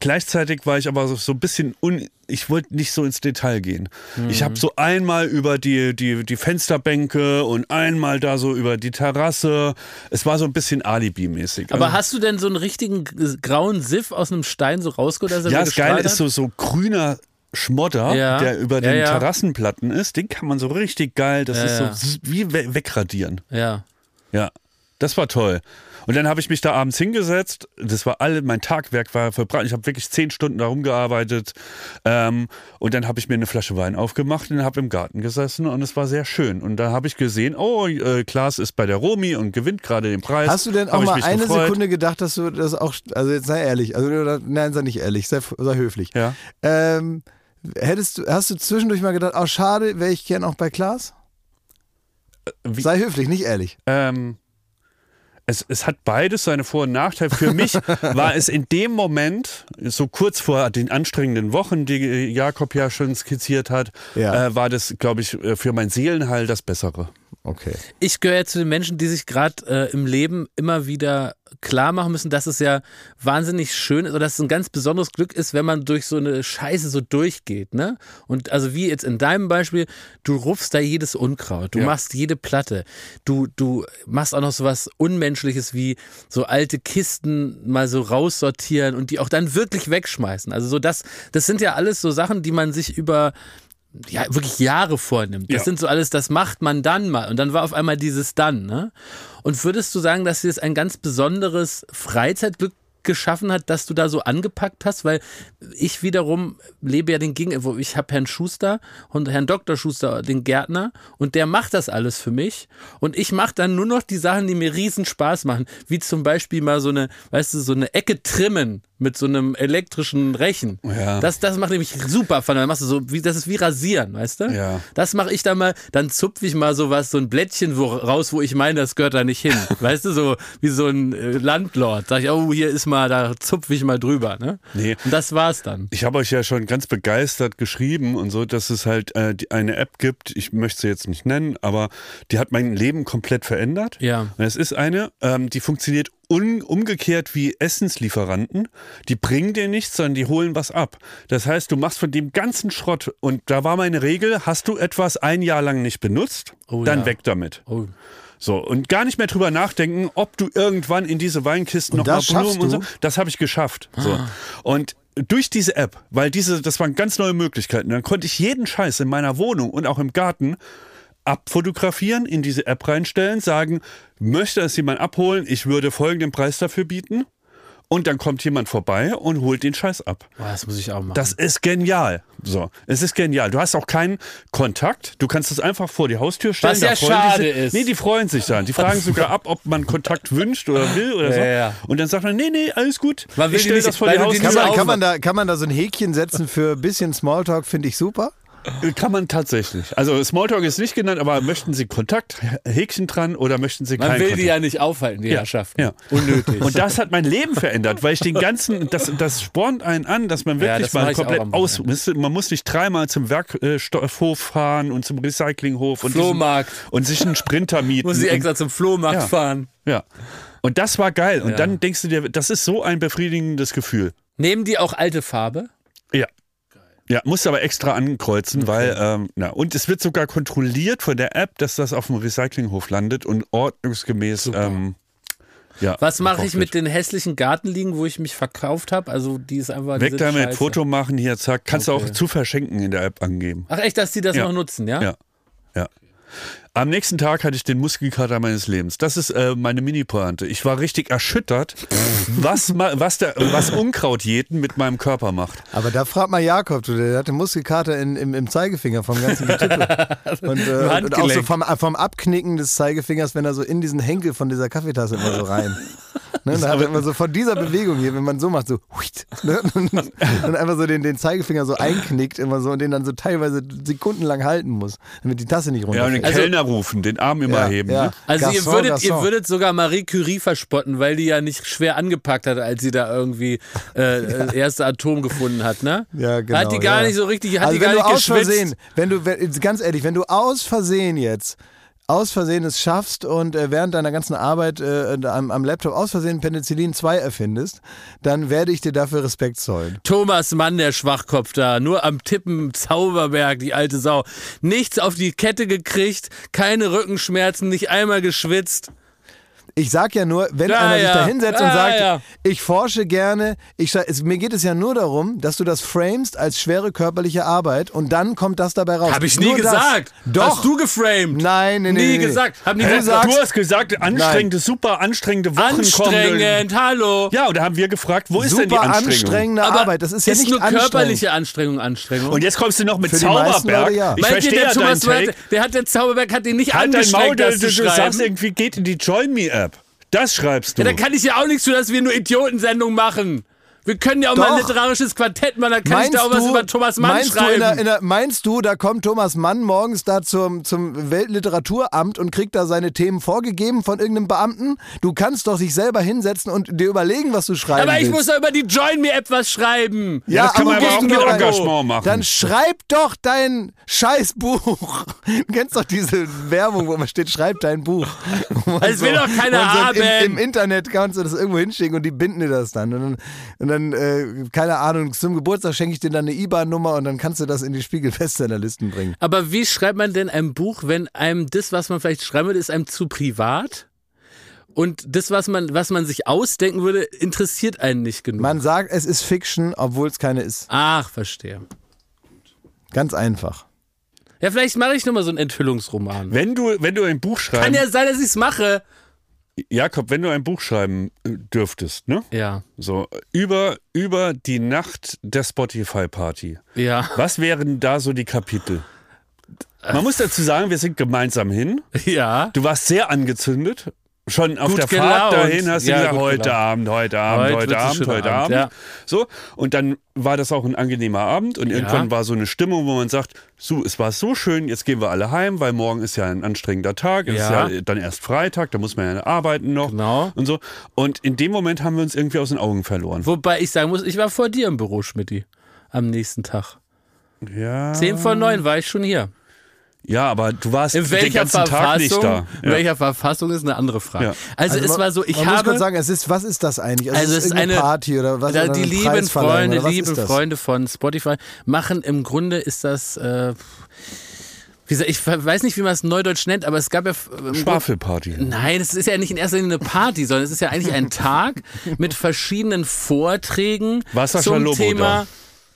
Gleichzeitig war ich aber so, so ein bisschen un. Ich wollte nicht so ins Detail gehen. Ich habe so einmal über die, die, die Fensterbänke und einmal da so über die Terrasse. Es war so ein bisschen Alibi-mäßig. Aber Also- hast du denn so einen richtigen grauen Siff aus einem Stein so rausgeholt, dass er Ja, das Geile ist so, so grüner Schmodder, Ja. der über Ja, den ja. Terrassenplatten ist. Den kann man so richtig geil, das Ja, ist so ja. wie we wegradieren. Ja. Ja, das war toll. Und dann habe ich mich da abends hingesetzt. Das war alle, mein Tagwerk war verbrannt. Ich habe wirklich zehn Stunden da rumgearbeitet. Ähm, und dann habe ich mir eine Flasche Wein aufgemacht und habe im Garten gesessen und es war sehr schön. Und da habe ich gesehen, oh, äh, Klaas ist bei der Romi und gewinnt gerade den Preis. Hast du denn auch mal eine gefreut. Sekunde gedacht, dass du das auch, also jetzt sei ehrlich, also nein, sei nicht ehrlich, sei, sei höflich. Ja. Ähm, Hättest du, hast du zwischendurch mal gedacht, oh schade, wäre ich gern auch bei Klaas? wie- Sei höflich, nicht ehrlich. Ähm, es, es hat beides seine Vor- und Nachteile. Für mich war es in dem Moment, so kurz vor den anstrengenden Wochen, die Jakob ja schon skizziert hat, Ja. äh, war das, glaube ich, äh, für mein Seelenheil das Bessere. Okay. Ich gehöre ja zu den Menschen, die sich gerade äh, im Leben immer wieder klar machen müssen, dass es ja wahnsinnig schön ist oder dass es ein ganz besonderes Glück ist, wenn man durch so eine Scheiße so durchgeht, ne? Und also wie jetzt in deinem Beispiel, du rupfst da jedes Unkraut, du Ja. machst jede Platte, du, du machst auch noch so was Unmenschliches wie so alte Kisten mal so raussortieren und die auch dann wirklich wegschmeißen. Also so das, das sind ja alles so Sachen, die man sich über ja, wirklich Jahre vornimmt. Das Ja. sind so alles, das macht man dann mal. Und dann war auf einmal dieses dann, ne? Und würdest du sagen, dass dir das ein ganz besonderes Freizeitglück geschaffen hat, dass du da so angepackt hast? Weil ich wiederum lebe ja den Gegen, wo ich habe Herrn Schuster und Herrn Dr. Schuster, den Gärtner, und der macht das alles für mich. Und ich mache dann nur noch die Sachen, die mir riesen Spaß machen. Wie zum Beispiel mal so eine, weißt du, so eine Ecke trimmen mit so einem elektrischen Rechen. Ja. Das, das macht nämlich super Fun. Dann machst du so, wie, das ist wie rasieren, weißt du? Ja. Das mache ich dann mal, dann zupfe ich mal sowas, so ein Blättchen wo, raus, wo ich meine, das gehört da nicht hin. weißt du, so wie so ein äh, Landlord. Sag ich, oh, hier ist mal, da zupfe ich mal drüber. Ne? Nee. Und das war's dann. Ich habe euch ja schon ganz begeistert geschrieben und so, dass es halt äh, eine App gibt, ich möchte sie jetzt nicht nennen, aber die hat mein Leben komplett verändert. Ja. Und es ist eine, ähm, die funktioniert un umgekehrt wie Essenslieferanten. Die bringen dir nichts, sondern die holen was ab. Das heißt, du machst von dem ganzen Schrott, und da war meine Regel, hast du etwas ein Jahr lang nicht benutzt, Oh dann ja. weg damit. Oh. So, und gar nicht mehr drüber nachdenken, ob du irgendwann in diese Weinkisten noch mal das schaffst Blumen und so. Das habe ich geschafft. So. Und durch diese App, weil diese, das waren ganz neue Möglichkeiten, dann konnte ich jeden Scheiß in meiner Wohnung und auch im Garten abfotografieren, in diese App reinstellen, sagen, möchte es jemand abholen, ich würde folgenden Preis dafür bieten. Und dann kommt jemand vorbei und holt den Scheiß ab. Boah, das muss ich auch machen. Das ist genial. So, es ist genial. Du hast auch keinen Kontakt. Du kannst es einfach vor die Haustür stellen. Was ja Da freuen schade die sich, ist. Nee, die freuen sich dann. Die fragen sogar ab, ob man Kontakt wünscht oder will oder so. Ja, ja. Und dann sagt man, nee, nee, alles gut. Man will ich stelle das vor die Haustür. Kann man, kann, man da, kann man da so ein Häkchen setzen für ein bisschen Smalltalk, finde ich super. Kann man tatsächlich. Also Smalltalk ist nicht genannt, aber möchten Sie Kontakt, Häkchen dran oder möchten Sie Man keinen will Kontakt? die ja nicht aufhalten, die Herrschaften. Ja. Unnötig. Und das hat mein Leben verändert, weil ich den ganzen, das, das spornt einen an, dass man Ja, wirklich das mach mal komplett aus, man muss nicht dreimal zum Werkstoffhof fahren und zum Recyclinghof und Flohmarkt. Diesen, und sich einen Sprinter mieten. muss ich extra zum Flohmarkt Ja. fahren. Ja. Und das war geil. Und Ja. dann denkst du dir, das ist so ein befriedigendes Gefühl. Nehmen die auch alte Farbe? Ja. Ja, musst aber extra ankreuzen, weil, ähm, na, und es wird sogar kontrolliert von der App, dass das auf dem Recyclinghof landet und ordnungsgemäß, ähm, ja. Was mache ich mit den hässlichen Gartenliegen, wo ich mich verkauft habe? Also die ist einfach. Weg damit, scheiße. Foto machen, hier, zack. Kannst Okay. du auch zu verschenken in der App angeben. Ach echt, dass die das Ja. noch nutzen, ja? Ja. Ja. Am nächsten Tag hatte ich den Muskelkater meines Lebens. Das ist äh, meine Mini-Pointe. Ich war richtig erschüttert, was, was, der, was Unkrautjäten mit meinem Körper macht. Aber da fragt mal Jakob, du, der hatte Muskelkater in, im, im Zeigefinger vom ganzen Getippe. und, äh, und auch so vom, vom Abknicken des Zeigefingers, wenn er so in diesen Henkel von dieser Kaffeetasse immer so rein. Ne, da hat er immer so von dieser Bewegung hier, wenn man so macht, so huit, ne, und, und einfach so den, den Zeigefinger so einknickt immer so und den dann so teilweise sekundenlang halten muss, damit die Tasse nicht Ja, und den runterfällt. Also- Kellner rufen, den Arm immer Ja, heben. ja. Ne? Also ihr Garçon, würdet, ihr würdet sogar Marie Curie verspotten, weil die ja nicht schwer angepackt hat, als sie da irgendwie äh, das erste Atom gefunden hat, ne? Ja, genau. Hat die gar ja. nicht so richtig, hat also die gar wenn nicht du aus geschwitzt. Versehen, wenn du, ganz ehrlich, wenn du aus Versehen jetzt aus Versehen es schaffst und äh, während deiner ganzen Arbeit äh, am, am Laptop aus Versehen Penicillin 2 erfindest, dann werde ich dir dafür Respekt zollen. Thomas Mann, der Schwachkopf da, nur am Tippen Zauberberg, die alte Sau. Nichts auf die Kette gekriegt, keine Rückenschmerzen, nicht einmal geschwitzt. Ich sag ja nur, wenn Ja, einer sich ja. da hinsetzt und Ja, sagt, ja. ich forsche gerne, ich, es, mir geht es ja nur darum, dass du das framest als schwere körperliche Arbeit und dann kommt das dabei raus. Hab ich nie Nur das. gesagt. Doch. Hast du geframed? Nein, nee, nee, Nie nee, gesagt. Hab nie Du gesagt. sagst- Du hast gesagt, anstrengende, super anstrengende Wochen kommen. Anstrengend, hallo. Ja, und da haben wir gefragt, wo ist denn die Super Anstrengung? anstrengende Aber Arbeit. Das ist ja nicht nur anstrengend. körperliche Anstrengung, Anstrengung. Und jetzt kommst du noch mit Für Zauberberg. Leute ja. Ich Meint ihr, verstehe der Thomas Take. Der hat der Zauberberg hat ihn nicht Halt dein Maul, angestrengt, du, das du, zu du schreiben. sagst irgendwie, geht in die Join Me App. Das schreibst du. Ja, da kann ich ja auch nichts für, dass wir nur Idiotensendungen machen. Wir können ja auch mal ein Doch. literarisches Quartett machen, da kann ich da auch was über Thomas Mann meinst schreiben. Du in der, in der, meinst du, da kommt Thomas Mann morgens da zum, zum Weltliteraturamt und kriegt da seine Themen vorgegeben von irgendeinem Beamten? Du kannst doch dich selber hinsetzen und dir überlegen, was du schreiben aber ich willst. muss doch über die Join Me etwas schreiben. Ja, das können wir aber auch du mit doch- Engagement machen. Dann schreib doch dein Scheißbuch. Du kennst doch diese Werbung, wo man steht, schreib dein Buch. Das will doch keiner Und so haben. Im, Im Internet kannst du das irgendwo hinschicken und die binden dir das dann. Und dann, und dann äh, keine Ahnung, zum Geburtstag schenke ich dir dann eine IBAN-Nummer und dann kannst du das in die Spiegel-Bestsellerlisten bringen. Aber wie schreibt man denn ein Buch, wenn einem das, was man vielleicht schreiben würde, ist einem zu privat? Und das, was man, was man sich ausdenken würde, interessiert einen nicht genug. Man sagt, es ist Fiction, obwohl es keine ist. Ach, verstehe. Ganz einfach. Ja, vielleicht mache ich nochmal so einen Enthüllungsroman. Wenn du, wenn du ein Buch Kann schreiben, ja sein, dass ich es mache. Jakob, wenn du ein Buch schreiben äh, dürftest, ne? Ja, So, über, über die Nacht der Spotify-Party. ja, Was wären da so die Kapitel? Man muss dazu sagen, wir sind gemeinsam hin. ja. Du warst sehr angezündet. Schon auf der gelaunt. Fahrt dahin hast du Ja, gesagt, heute gelaunt. Abend, heute Abend, Heute heute, Abend, heute Abend, Abend. ja. So, und dann war das auch ein angenehmer Abend und irgendwann war so eine Stimmung, wo man sagt, so, es war so schön, jetzt gehen wir alle heim, weil morgen ist ja ein anstrengender Tag, es Ja. ist ja dann erst Freitag, da muss man ja arbeiten noch Genau. und so. Und in dem Moment haben wir uns irgendwie aus den Augen verloren. Wobei ich sagen muss, ich war vor dir im Büro, Schmidti. Am nächsten Tag. Ja, Zehn vor neun war ich schon hier. Ja, aber du warst In den welcher ganzen Tag nicht Verfassung? da. In Ja. welcher Verfassung ist eine andere Frage. Ja. Also, es man- war so, ich man muss habe. kurz sagen, es ist, was ist das eigentlich? Also es es ist eine Party oder was? Da, oder die lieben Freunde, lieben? Freunde von Spotify machen im Grunde ist das, äh, wie gesagt, ich weiß nicht, wie man es neudeutsch nennt, aber es gab ja Schwafelparty. Nein, es ist ja nicht in erster Linie eine Party, sondern es ist ja eigentlich ein Tag mit verschiedenen Vorträgen zum Thema da.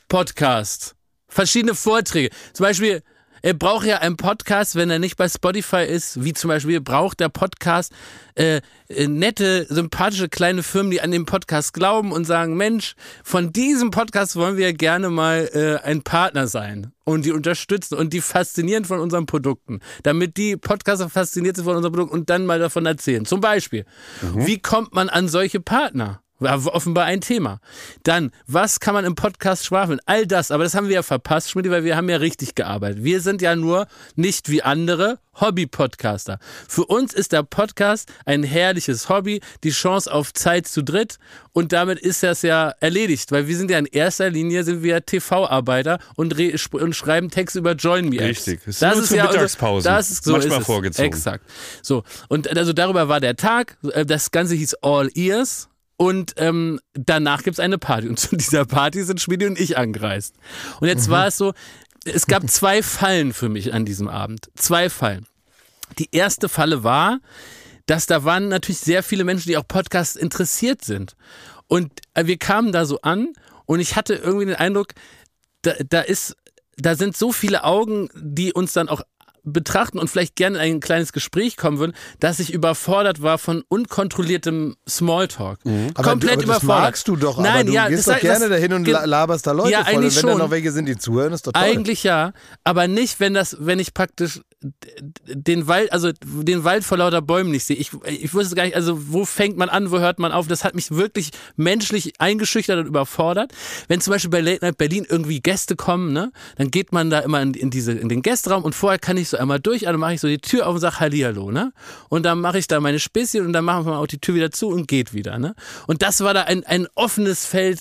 Podcast. Verschiedene Vorträge. Zum Beispiel, er braucht ja einen Podcast, wenn er nicht bei Spotify ist, wie zum Beispiel braucht der Podcast äh, äh, nette, sympathische kleine Firmen, die an den Podcast glauben und sagen, Mensch, von diesem Podcast wollen wir gerne mal äh, ein Partner sein und die unterstützen und die faszinieren von unseren Produkten, damit die Podcaster fasziniert sind von unseren Produkten und dann mal davon erzählen. Zum Beispiel, wie kommt man an solche Partner? War offenbar ein Thema. Dann, was kann man im Podcast schwafeln? All das, aber das haben wir ja verpasst, Schmidt, weil wir haben ja richtig gearbeitet. Wir sind ja nur nicht wie andere Hobby-Podcaster. Für uns ist der Podcast ein herrliches Hobby, die Chance auf Zeit zu dritt und damit ist das ja erledigt, weil wir sind ja in erster Linie sind wir TV-Arbeiter und, und schreiben Texte über Join Me. Apps. Richtig. Es ist nur zu Mittagspausen. Das ist so Manchmal ist vorgezogen. Exakt. So und also darüber war der Tag. Äh, Das Ganze hieß All Ears. Und ähm, danach gibt's eine Party. Und zu dieser Party sind Schmidi und ich angereist. Und jetzt war es so, es gab zwei Fallen für mich an diesem Abend. Zwei Fallen. Die erste Falle war, dass da waren natürlich sehr viele Menschen, die auch Podcasts interessiert sind. Und äh, wir kamen da so an und ich hatte irgendwie den Eindruck, da, da ist, da sind so viele Augen, die uns dann auch betrachten und vielleicht gerne in ein kleines Gespräch kommen würden, dass ich überfordert war von unkontrolliertem Smalltalk. Mhm. Aber Komplett du, aber das überfordert. magst du doch, Nein, aber du ja, gehst das doch gerne das- dahin und laberst da Leute Ja, voll. Und wenn da schon. noch welche sind, die zuhören, ist doch toll. Eigentlich ja, aber nicht, wenn das, wenn ich praktisch den Wald, also den Wald vor lauter Bäumen nicht sehe. Ich, ich wusste gar nicht, also wo fängt man an, wo hört man auf? Das hat mich wirklich menschlich eingeschüchtert und überfordert. Wenn zum Beispiel bei Late Night Berlin irgendwie Gäste kommen, ne, dann geht man da immer in, in diese, in den Gästeraum und vorher kann ich so einmal durch, dann mache ich so die Tür auf und sage Hallihallo, ne? Und dann mache ich da meine Späßchen und dann machen wir auch die Tür wieder zu und geht wieder, ne? Und das war da ein, ein offenes Feld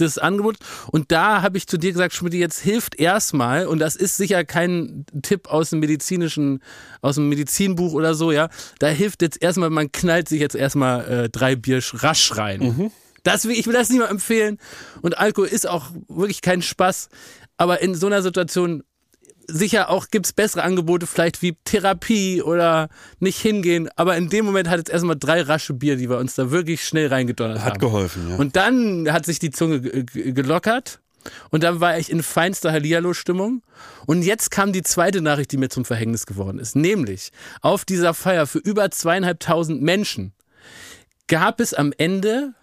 des Angebots. Und da habe ich zu dir gesagt, Schmidt, jetzt hilft erstmal, und das ist sicher kein Tipp aus dem medizinischen, aus dem Medizinbuch oder so, ja. Da hilft jetzt erstmal, man knallt sich jetzt erstmal äh, drei Bier sch- rasch rein. Das, will- ich will das niemandem empfehlen. Und Alkohol ist auch wirklich kein Spaß. Aber in so einer Situation sicher auch gibt's bessere Angebote, vielleicht wie Therapie oder nicht hingehen. Aber in dem Moment hat es erstmal drei rasche Bier, die wir uns da wirklich schnell reingedonnert haben. Hat geholfen, ja. Und dann hat sich die Zunge ge- ge- gelockert. Und dann war ich in feinster Hallihallo-Stimmung. Und jetzt kam die zweite Nachricht, die mir zum Verhängnis geworden ist. Nämlich, auf dieser Feier für über zweieinhalbtausend Menschen gab es am Ende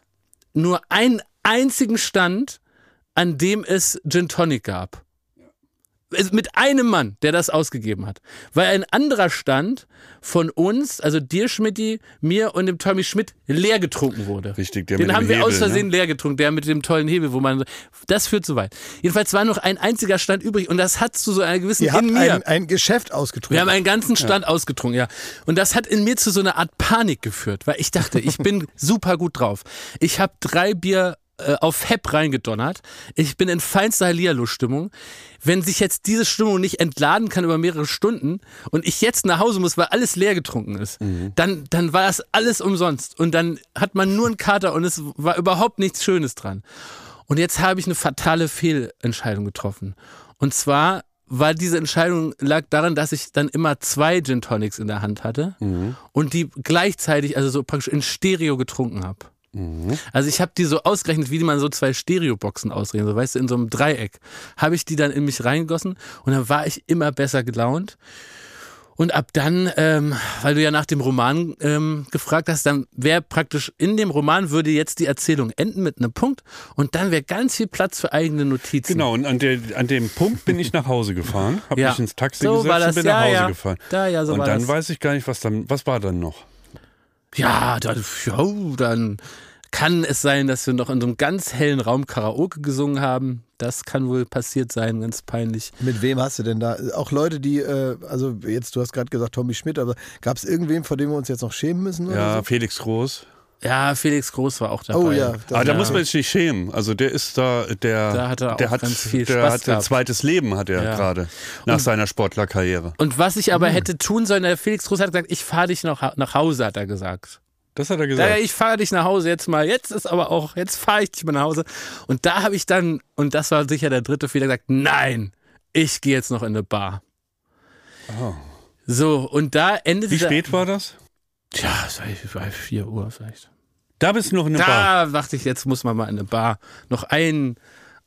nur einen einzigen Stand, an dem es Gin Tonic gab. Es- Mit einem Mann, der das ausgegeben hat. Weil ein anderer Stand von uns, also dir, Schmidti, mir und dem Tommy Schmidt, leer getrunken wurde. Richtig, der Den mit dem haben wir Hebel, aus Versehen ne? leer getrunken, der mit dem tollen Hebel, wo man. Das führt zu weit. Jedenfalls war noch ein einziger Stand übrig und das hat zu so einer gewissen Ihr habt in mir. ein, ein Geschäft ausgetrunken. Wir haben einen ganzen Stand ausgetrunken, ja. Und das hat in mir zu so einer Art Panik geführt, weil ich dachte, ich bin super gut drauf. Ich habe drei Bier äh, auf Hepp reingedonnert. Ich bin in feinster Hallihallo-Stimmung. Wenn sich jetzt diese Stimmung nicht entladen kann über mehrere Stunden und ich jetzt nach Hause muss, weil alles leer getrunken ist, dann, dann war das alles umsonst. Und dann hat man nur einen Kater und es war überhaupt nichts Schönes dran. Und jetzt habe ich eine fatale Fehlentscheidung getroffen. Und zwar war diese Entscheidung lag daran, dass ich dann immer zwei Gin Tonics in der Hand hatte und die gleichzeitig, also so praktisch in Stereo getrunken habe. Also ich habe die so ausgerechnet, wie man so zwei Stereoboxen ausreden, so weißt du, in so einem Dreieck. Habe ich die dann in mich reingegossen und dann war ich immer besser gelaunt. Und ab dann, ähm, weil du ja nach dem Roman ähm, gefragt hast, dann wäre praktisch in dem Roman würde jetzt die Erzählung enden mit einem Punkt und dann wäre ganz viel Platz für eigene Notizen. Genau, und an, der, an dem Punkt bin ich nach Hause gefahren, habe Ja. mich ins Taxi So gesetzt und bin ja, nach Hause ja. gefahren. Da, ja, so und dann das. weiß ich gar nicht, was dann, was war dann noch? Ja, dann, ja, dann kann es sein, dass wir noch in so einem ganz hellen Raum Karaoke gesungen haben. Das kann wohl passiert sein, ganz peinlich. Mit wem hast du denn da? Auch Leute, die, äh, also jetzt, du hast gerade gesagt Tommy Schmidt, aber gab es irgendwen, vor dem wir uns jetzt noch schämen müssen? Oder Ja, so? Felix Groß. Ja, Felix Groß war auch dabei. Oh ja, das- Aber da Ja. muss man sich nicht schämen. Also der ist da, der, Da hat er der auch hat, ganz viel der Spaß hat ein zweites Leben hat er Ja. gerade nach seiner Sportlerkarriere. Und was ich Hm. aber hätte tun sollen, der Felix Groß hat gesagt, ich fahre dich noch nach Hause, hat er gesagt. Das hat er gesagt. ja, ich fahre dich nach Hause jetzt mal. Jetzt ist aber auch, jetzt fahre ich dich mal nach Hause. Und da habe ich dann, und das war sicher der dritte Fehler, gesagt, nein, ich gehe jetzt noch in eine Bar. So, und da endete Wie der- spät war das? Tja, es war bei 4 Uhr vielleicht. Da bist du noch in der Bar. Da dachte ich, jetzt muss man mal in eine Bar. Noch ein,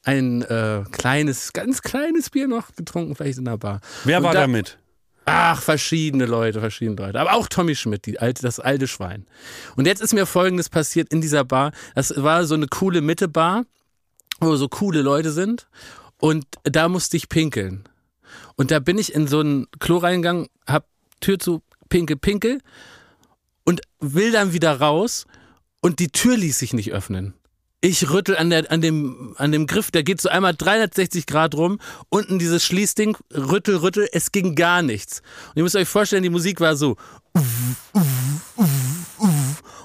ein äh, kleines, ganz kleines Bier noch getrunken, vielleicht in der Bar. Wer Und war da- da mit? Ach, verschiedene Leute, verschiedene Leute. Aber auch Tommy Schmidt, die alte, das alte Schwein. Und jetzt ist mir Folgendes passiert in dieser Bar. Das war so eine coole Mitte-Bar, wo so coole Leute sind. Und da musste ich pinkeln. Und da bin ich in so ein Klo reingegangen, hab Tür zu, pinkel, pinkel und will dann wieder raus und die Tür ließ sich nicht öffnen. Ich rüttel an, der, an, dem, an dem Griff, der geht so einmal 360 Grad rum, unten dieses Schließding, rüttel, rüttel, es ging gar nichts. Und ihr müsst euch vorstellen, die Musik war so.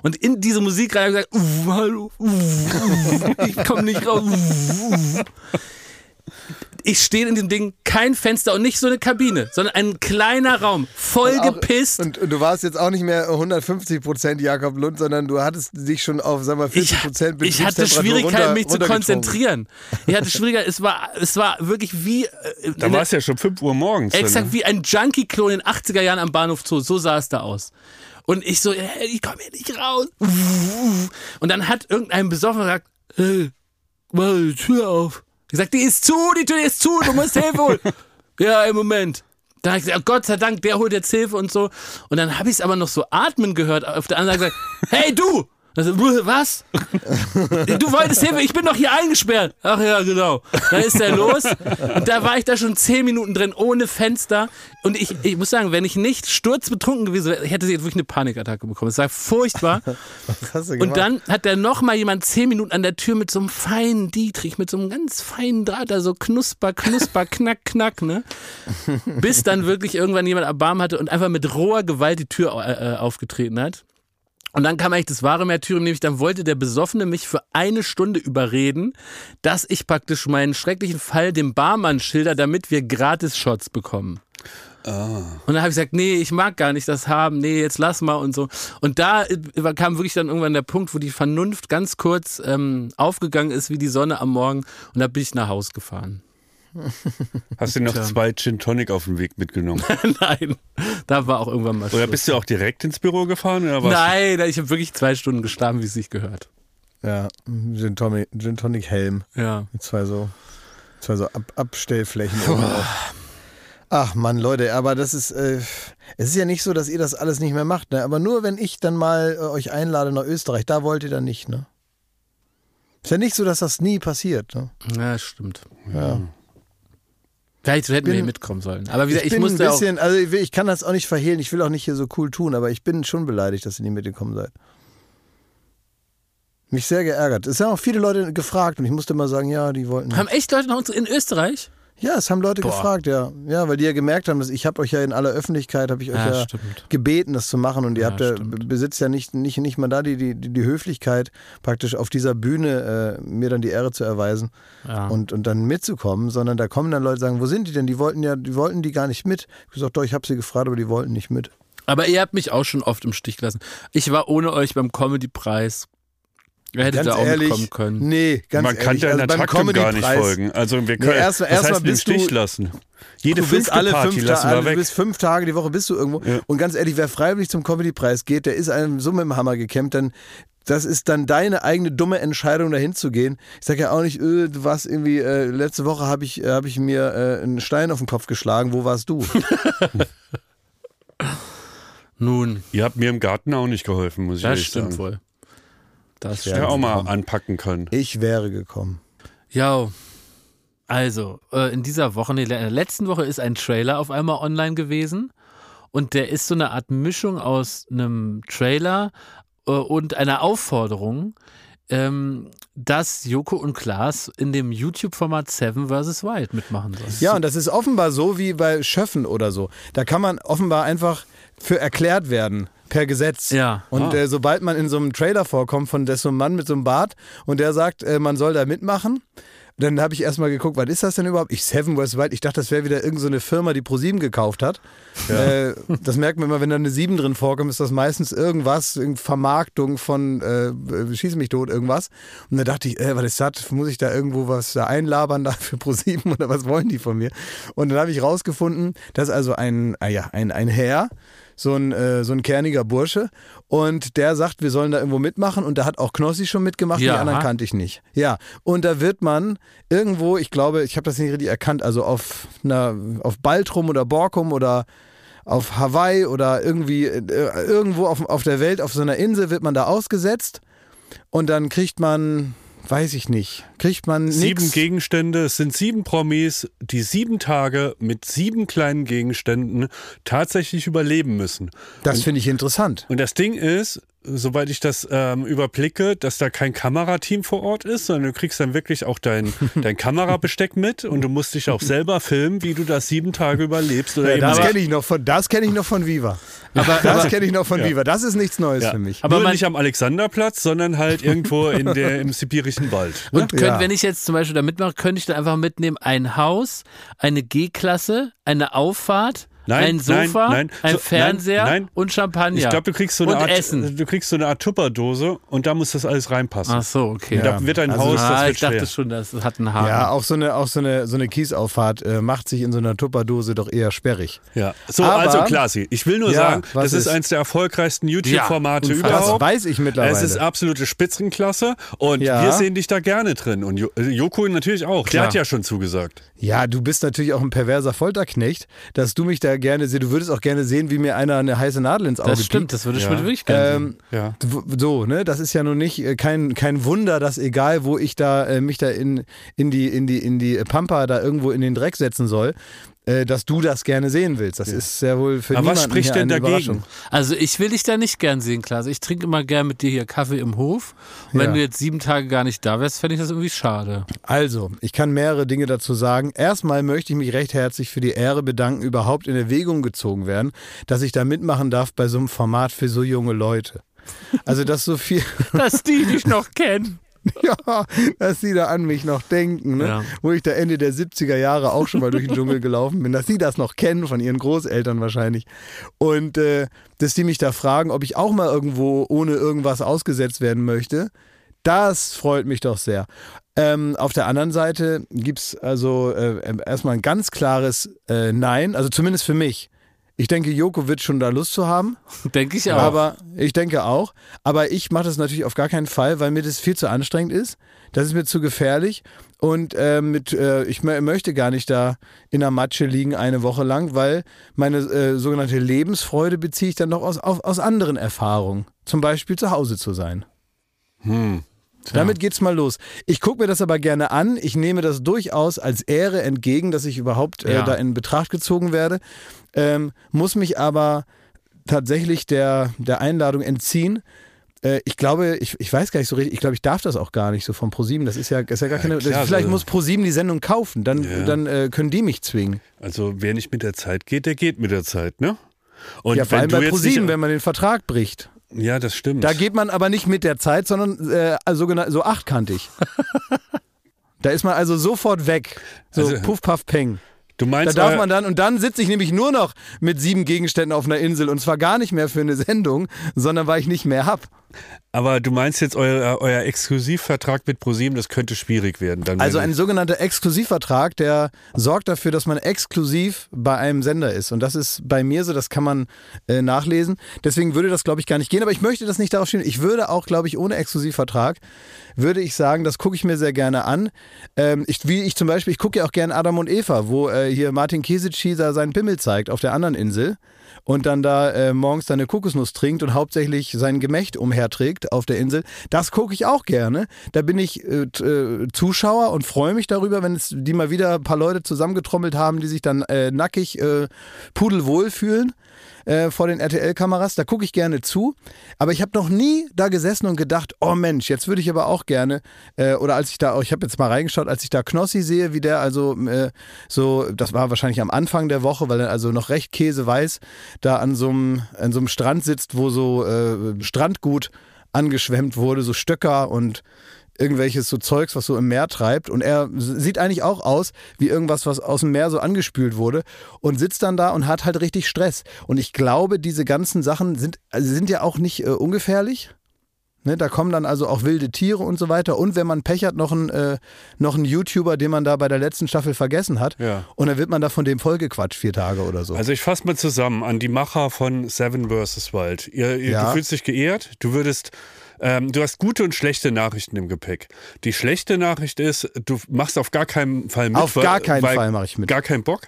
Und in diese Musik rein gesagt, hallo, ich komme nicht raus. Ich stehe in dem Ding, kein Fenster und nicht so eine Kabine, sondern ein kleiner Raum, voll Auch- gepisst. Und, und du warst jetzt auch nicht mehr 150 Prozent Jakob Lund, sondern du hattest dich schon auf, sag mal, 40 ich, Prozent ich hatte Schwierigkeiten, mich zu konzentrieren. Ich hatte Schwierigkeiten, es war, es war wirklich wie, äh, Da war es ja schon 5 Uhr morgens. exakt ne? wie ein Junkie-Klon in den 80er Jahren am Bahnhof Zoo. So sah es da aus. Und ich so, hey, ich komme hier nicht raus. Und dann hat irgendein Besoffener gesagt, hey, mach die Tür auf. Ich sag, die ist zu, die Tür ist zu, du musst Hilfe holen. ja, im Moment. Dann hab ich gesagt, oh Gott sei Dank, der holt jetzt Hilfe und so. Und dann habe ich es aber noch so atmen gehört. Auf der anderen Seite hey du! Also, was? Du wolltest Hilfe, ich bin doch hier eingesperrt. Ach ja, genau. Dann ist er los. Und da war ich da schon zehn Minuten drin, ohne Fenster. Und ich, ich muss sagen, wenn ich nicht sturzbetrunken gewesen wäre, ich hätte jetzt wirklich eine Panikattacke bekommen. Es war furchtbar. Und dann hat da noch mal jemand zehn Minuten an der Tür mit so einem feinen Dietrich, mit so einem ganz feinen Draht, da so knusper, knusper, knack, knack, ne? Bis dann wirklich irgendwann jemand Erbarmen hatte und einfach mit roher Gewalt die Tür äh, äh, aufgetreten hat. Und dann kam eigentlich das wahre Märtyrium, nämlich dann wollte der Besoffene mich für eine Stunde überreden, dass ich praktisch meinen schrecklichen Fall dem Barmann schilder, damit wir Gratis-Shots bekommen. Und dann habe ich gesagt, nee, ich mag gar nicht das haben, nee, jetzt lass mal und so. Und da äh, kam wirklich dann irgendwann der Punkt, wo die Vernunft ganz kurz ähm, aufgegangen ist wie die Sonne am Morgen und da bin ich nach Haus gefahren. Hast du noch Tja. zwei Gin Tonic auf den Weg mitgenommen? Nein, da war auch irgendwann mal Oder Schluss. bist du auch direkt ins Büro gefahren? Oder was? Nein, ich habe wirklich zwei Stunden geschlafen, wie es sich gehört. Ja, Gin Tonic, Gin Tonic Helm. Ja. Mit zwei so, zwei so Ab Abstellflächen. Ach man, Leute, aber das ist, äh, es ist ja nicht so, dass ihr das alles nicht mehr macht, ne? Aber nur wenn ich dann mal äh, euch einlade nach Österreich, da wollt ihr dann nicht, ne? Ist ja nicht so, dass das nie passiert, ne? Ja, stimmt. Ja. Vielleicht hätten wir bin- hier mitkommen sollen. Aber wie gesagt, ich, bin musste ein auch. bisschen, also ich, ich kann das auch nicht verhehlen, ich will auch nicht hier so cool tun, aber ich bin schon beleidigt, dass ihr nicht mitgekommen seid. Mich sehr geärgert. Es haben auch viele Leute gefragt und ich musste immer sagen, ja, die wollten. Haben echt Leute noch uns in Österreich? Ja, es haben Leute Boah. gefragt, ja. Ja, weil die ja gemerkt haben, dass ich habe euch ja in aller Öffentlichkeit, habe ich euch Ja, ja, gebeten, das zu machen und ihr Ja, habt ja, stimmt. besitzt ja nicht, nicht, nicht mal da die, die, die Höflichkeit, praktisch auf dieser Bühne äh, mir dann die Ehre zu erweisen und, und dann mitzukommen, sondern da kommen dann Leute und sagen, wo sind die denn? Die wollten ja, die wollten die gar nicht mit. Ich hab gesagt, doch, ich habe sie gefragt, aber die wollten nicht mit. Aber ihr habt mich auch schon oft im Stich gelassen. Ich war ohne euch beim Comedy-Preis. Ihr hättet Ganz da auch ehrlich, können. nee, ganz Man kann ehrlich, deinem also beim Taktum gar nicht folgen. Also wir können, erst- was erst heißt bist Stich du- lassen? Jede Du bist alle Party fünf, lassen Tage, wir du weg. bist fünf Tage die Woche bist du irgendwo. Ja. Und ganz ehrlich, wer freiwillig zum Comedy-Preis geht, der ist einem so mit dem Hammer gekämmt, dann das ist dann deine eigene dumme Entscheidung, dahin zu gehen. Ich sage ja auch nicht, äh, du warst irgendwie, äh, letzte Woche habe ich, hab ich mir äh, einen Stein auf den Kopf geschlagen, wo warst du? Nun, Ihr habt mir im Garten auch nicht geholfen, muss ich das ehrlich stimmt sagen. Das Ja, stimmt. auch mal anpacken können. Ich wäre gekommen. Ja, also äh, in dieser Woche, nee, in der letzten Woche ist ein Trailer auf einmal online gewesen und der ist so eine Art Mischung aus einem Trailer äh, und einer Aufforderung, ähm, dass Joko und Klaas in dem YouTube-Format Seven vs. Wild mitmachen sollen. Ja, und das ist offenbar so wie bei Schöffen oder so. Da kann man offenbar einfach für erklärt werden. Per Gesetz. Ja. Und Ah. äh, sobald man in so einem Trailer vorkommt von so einem Mann mit so einem Bart und der sagt, äh, man soll da mitmachen, dann habe ich erstmal geguckt, was ist das denn überhaupt? Ich Seven West Wild, ich dachte, das wäre wieder irgendeine so eine Firma, die ProSieben gekauft hat. Äh, das merkt man immer, wenn da eine 7 drin vorkommt, ist das meistens irgendwas, Vermarktung von äh, Schieß mich tot, irgendwas. Und dann dachte ich, äh, was ist das? Muss ich da irgendwo was da einlabern da für ProSieben oder was wollen die von mir? Und dann habe ich rausgefunden, dass also ein, ah ja, ein, ein Herr, so ein, äh, so ein kerniger Bursche. Und der sagt, wir sollen da irgendwo mitmachen. Und da hat auch Knossi schon mitgemacht, Ja. die anderen kannte ich nicht. Ja, und da wird man irgendwo, ich glaube, ich habe das nicht richtig erkannt, also auf, einer, auf Baltrum oder Borkum oder auf Hawaii oder irgendwie äh, irgendwo auf, auf der Welt, auf so einer Insel wird man da ausgesetzt. Und dann kriegt man, weiß ich nicht, kriegt man Sieben nix. Gegenstände, es sind sieben Promis, die sieben Tage mit sieben kleinen Gegenständen tatsächlich überleben müssen. Das finde ich interessant. Und das Ding ist, soweit ich das ähm, überblicke, dass da kein Kamerateam vor Ort ist, sondern du kriegst dann wirklich auch dein, dein Kamerabesteck mit und du musst dich auch selber filmen, wie du das sieben Tage überlebst. Oder Ja, eben das kenne ich noch von, das kenne ich noch von Viva. Aber, Das kenne ich noch von Ja. Viva. Das ist nichts Neues ja. für mich. Aber Nur man- nicht am Alexanderplatz, sondern halt irgendwo in der, im sibirischen Wald. und könnt, Ja. wenn ich jetzt zum Beispiel da mitmache, könnte ich da einfach mitnehmen ein Haus, eine G-Klasse, eine Auffahrt, Nein, ein Sofa, nein, nein. ein So, Fernseher nein, nein. und Champagner. Ich glaube, du kriegst so eine und Art, Essen. du kriegst so eine Art Tupperdose und da muss das alles reinpassen. Ach so, okay. Ja. Da wird ein Also- Haus, das ah, wird ich dachte schwer. schon, das hat einen Haken. Ja, auch so eine, auch so eine, so eine Kiesauffahrt äh, macht sich in so einer Tupperdose doch eher sperrig. Ja. So, Aber- also Klasi, ich will nur Ja, sagen, das ist, ist? eins der erfolgreichsten YouTube-Formate Ja, unfassbar. Das überhaupt. weiß ich mittlerweile. Es ist absolute Spitzenklasse und Ja. wir sehen dich da gerne drin. Und äh, Joko natürlich auch. Klar. Der hat ja schon zugesagt. ja, du bist natürlich auch ein perverser Folterknecht, dass du mich da gerne siehst. Du würdest auch gerne sehen, wie mir einer eine heiße Nadel ins Auge das stimmt, piekt. das würde ich Ja. mir wirklich gerne Ähm, Ja. w- so, ne, das ist ja nun nicht äh, kein, kein Wunder, dass egal, wo ich da äh, mich da in, in die in die in die Pampa da irgendwo in den Dreck setzen soll, dass du das gerne sehen willst. Das ist sehr wohl für Aber was niemanden spricht hier denn eine dagegen? Überraschung. Also ich will dich da nicht gern sehen, Klaas. Ich trinke immer gern mit dir hier Kaffee im Hof. Und wenn Ja. du jetzt sieben Tage gar nicht da wärst, fände ich das irgendwie schade. Also, ich kann mehrere Dinge dazu sagen. Erstmal möchte ich mich recht herzlich für die Ehre bedanken, überhaupt in Erwägung gezogen werden, dass ich da mitmachen darf bei so einem Format für so junge Leute. Also, dass so viel, Dass die dich noch kennen. ja, dass sie da an mich noch denken, ne? Ja. wo ich da Ende der 70er Jahre auch schon mal durch den Dschungel gelaufen bin, dass sie das noch kennen, von ihren Großeltern wahrscheinlich. Und äh, dass die mich da fragen, ob ich auch mal irgendwo ohne irgendwas ausgesetzt werden möchte, das freut mich doch sehr. Ähm, auf der anderen Seite gibt es also äh, erstmal ein ganz klares äh, Nein, also zumindest für mich. Ich denke, Joko wird schon da Lust zu haben. Denke ich auch. Aber ich denke auch. Aber ich mache das natürlich auf gar keinen Fall, weil mir das viel zu anstrengend ist. Das ist mir zu gefährlich. Und äh, mit, äh, ich mö- möchte gar nicht da in der Matsche liegen eine Woche lang, weil meine äh, sogenannte Lebensfreude beziehe ich dann doch aus, auf, aus anderen Erfahrungen. Zum Beispiel zu Hause zu sein. Hm. Damit geht's mal los. Ich gucke mir das aber gerne an. Ich nehme das durchaus als Ehre entgegen, dass ich überhaupt äh, Ja. da in Betracht gezogen werde. Ähm, muss mich aber tatsächlich der, der Einladung entziehen. Äh, ich glaube, ich, ich weiß gar nicht so richtig, ich glaube, ich darf das auch gar nicht so von ProSieben. Das ist ja, ist ja gar keine. klar, vielleicht so- muss ProSieben die Sendung kaufen, dann, Ja. dann äh, können die mich zwingen. Also wer nicht mit der Zeit geht, der geht mit der Zeit, ne? Und ja, vor allem du bei ProSieben, wenn man den Vertrag bricht. Ja, das stimmt. Da geht man aber nicht mit der Zeit, sondern äh, sogenannt so achtkantig. da ist man also sofort weg. So Also- puff, paff, peng. du Da meinst, darf euer- man dann, und dann sitze ich nämlich nur noch mit sieben Gegenständen auf einer Insel und zwar gar nicht mehr für eine Sendung, sondern weil ich nicht mehr hab. Aber du meinst jetzt euer, euer Exklusivvertrag mit ProSieben, das könnte schwierig werden. Dann Also ein sogenannter Exklusivvertrag, der sorgt dafür, dass man exklusiv bei einem Sender ist. Und das ist bei mir so, das kann man äh, nachlesen. Deswegen würde das, glaube ich, gar nicht gehen. Aber ich möchte das nicht darauf stehen. Ich würde auch, glaube ich, ohne Exklusivvertrag, würde ich sagen, das gucke ich mir sehr gerne an. Ähm, ich, wie ich zum Beispiel, ich gucke ja auch gerne Adam und Eva, wo äh, hier Martin Kesici da seinen Pimmel zeigt auf der anderen Insel. Und dann da äh, morgens seine Kokosnuss trinkt und hauptsächlich sein Gemächt umherträgt auf der Insel. Das gucke ich auch gerne. Da bin ich äh, äh, Zuschauer und freue mich darüber, wenn es die mal wieder ein paar Leute zusammengetrommelt haben, die sich dann äh, nackig äh, pudelwohl fühlen äh, vor den RTL-Kameras. Da gucke ich gerne zu. Aber ich habe noch nie da gesessen und gedacht, oh Mensch, jetzt würde ich aber auch gerne, äh, oder als ich da, auch, ich habe jetzt mal reingeschaut, als ich da Knossi sehe, wie der also äh, so, das war wahrscheinlich am Anfang der Woche, weil er also noch recht käseweiß da an so einem an so einem Strand sitzt, wo so äh, Strandgut angeschwemmt wurde, so Stöcker und irgendwelches so Zeugs, was so im Meer treibt. Und er sieht eigentlich auch aus wie irgendwas, was aus dem Meer so angespült wurde und sitzt dann da und hat halt richtig Stress. Und ich glaube, diese ganzen Sachen sind, also sind ja auch nicht äh, ungefährlich. Ne, da kommen dann also auch wilde Tiere und so weiter. Und wenn man Pech hat, noch ein, äh, noch ein YouTuber, den man da bei der letzten Staffel vergessen hat. Ja. Und dann wird man da von dem vollgequatscht, vier Tage oder so. Also ich fasse mal zusammen an die Macher von Seven vs. Wild. Ihr, ihr, Ja. Du fühlst dich geehrt, du würdest, ähm, du hast gute und schlechte Nachrichten im Gepäck. Die schlechte Nachricht ist, du machst auf gar keinen Fall mit. Auf gar keinen Fall mache ich mit. Gar keinen Bock.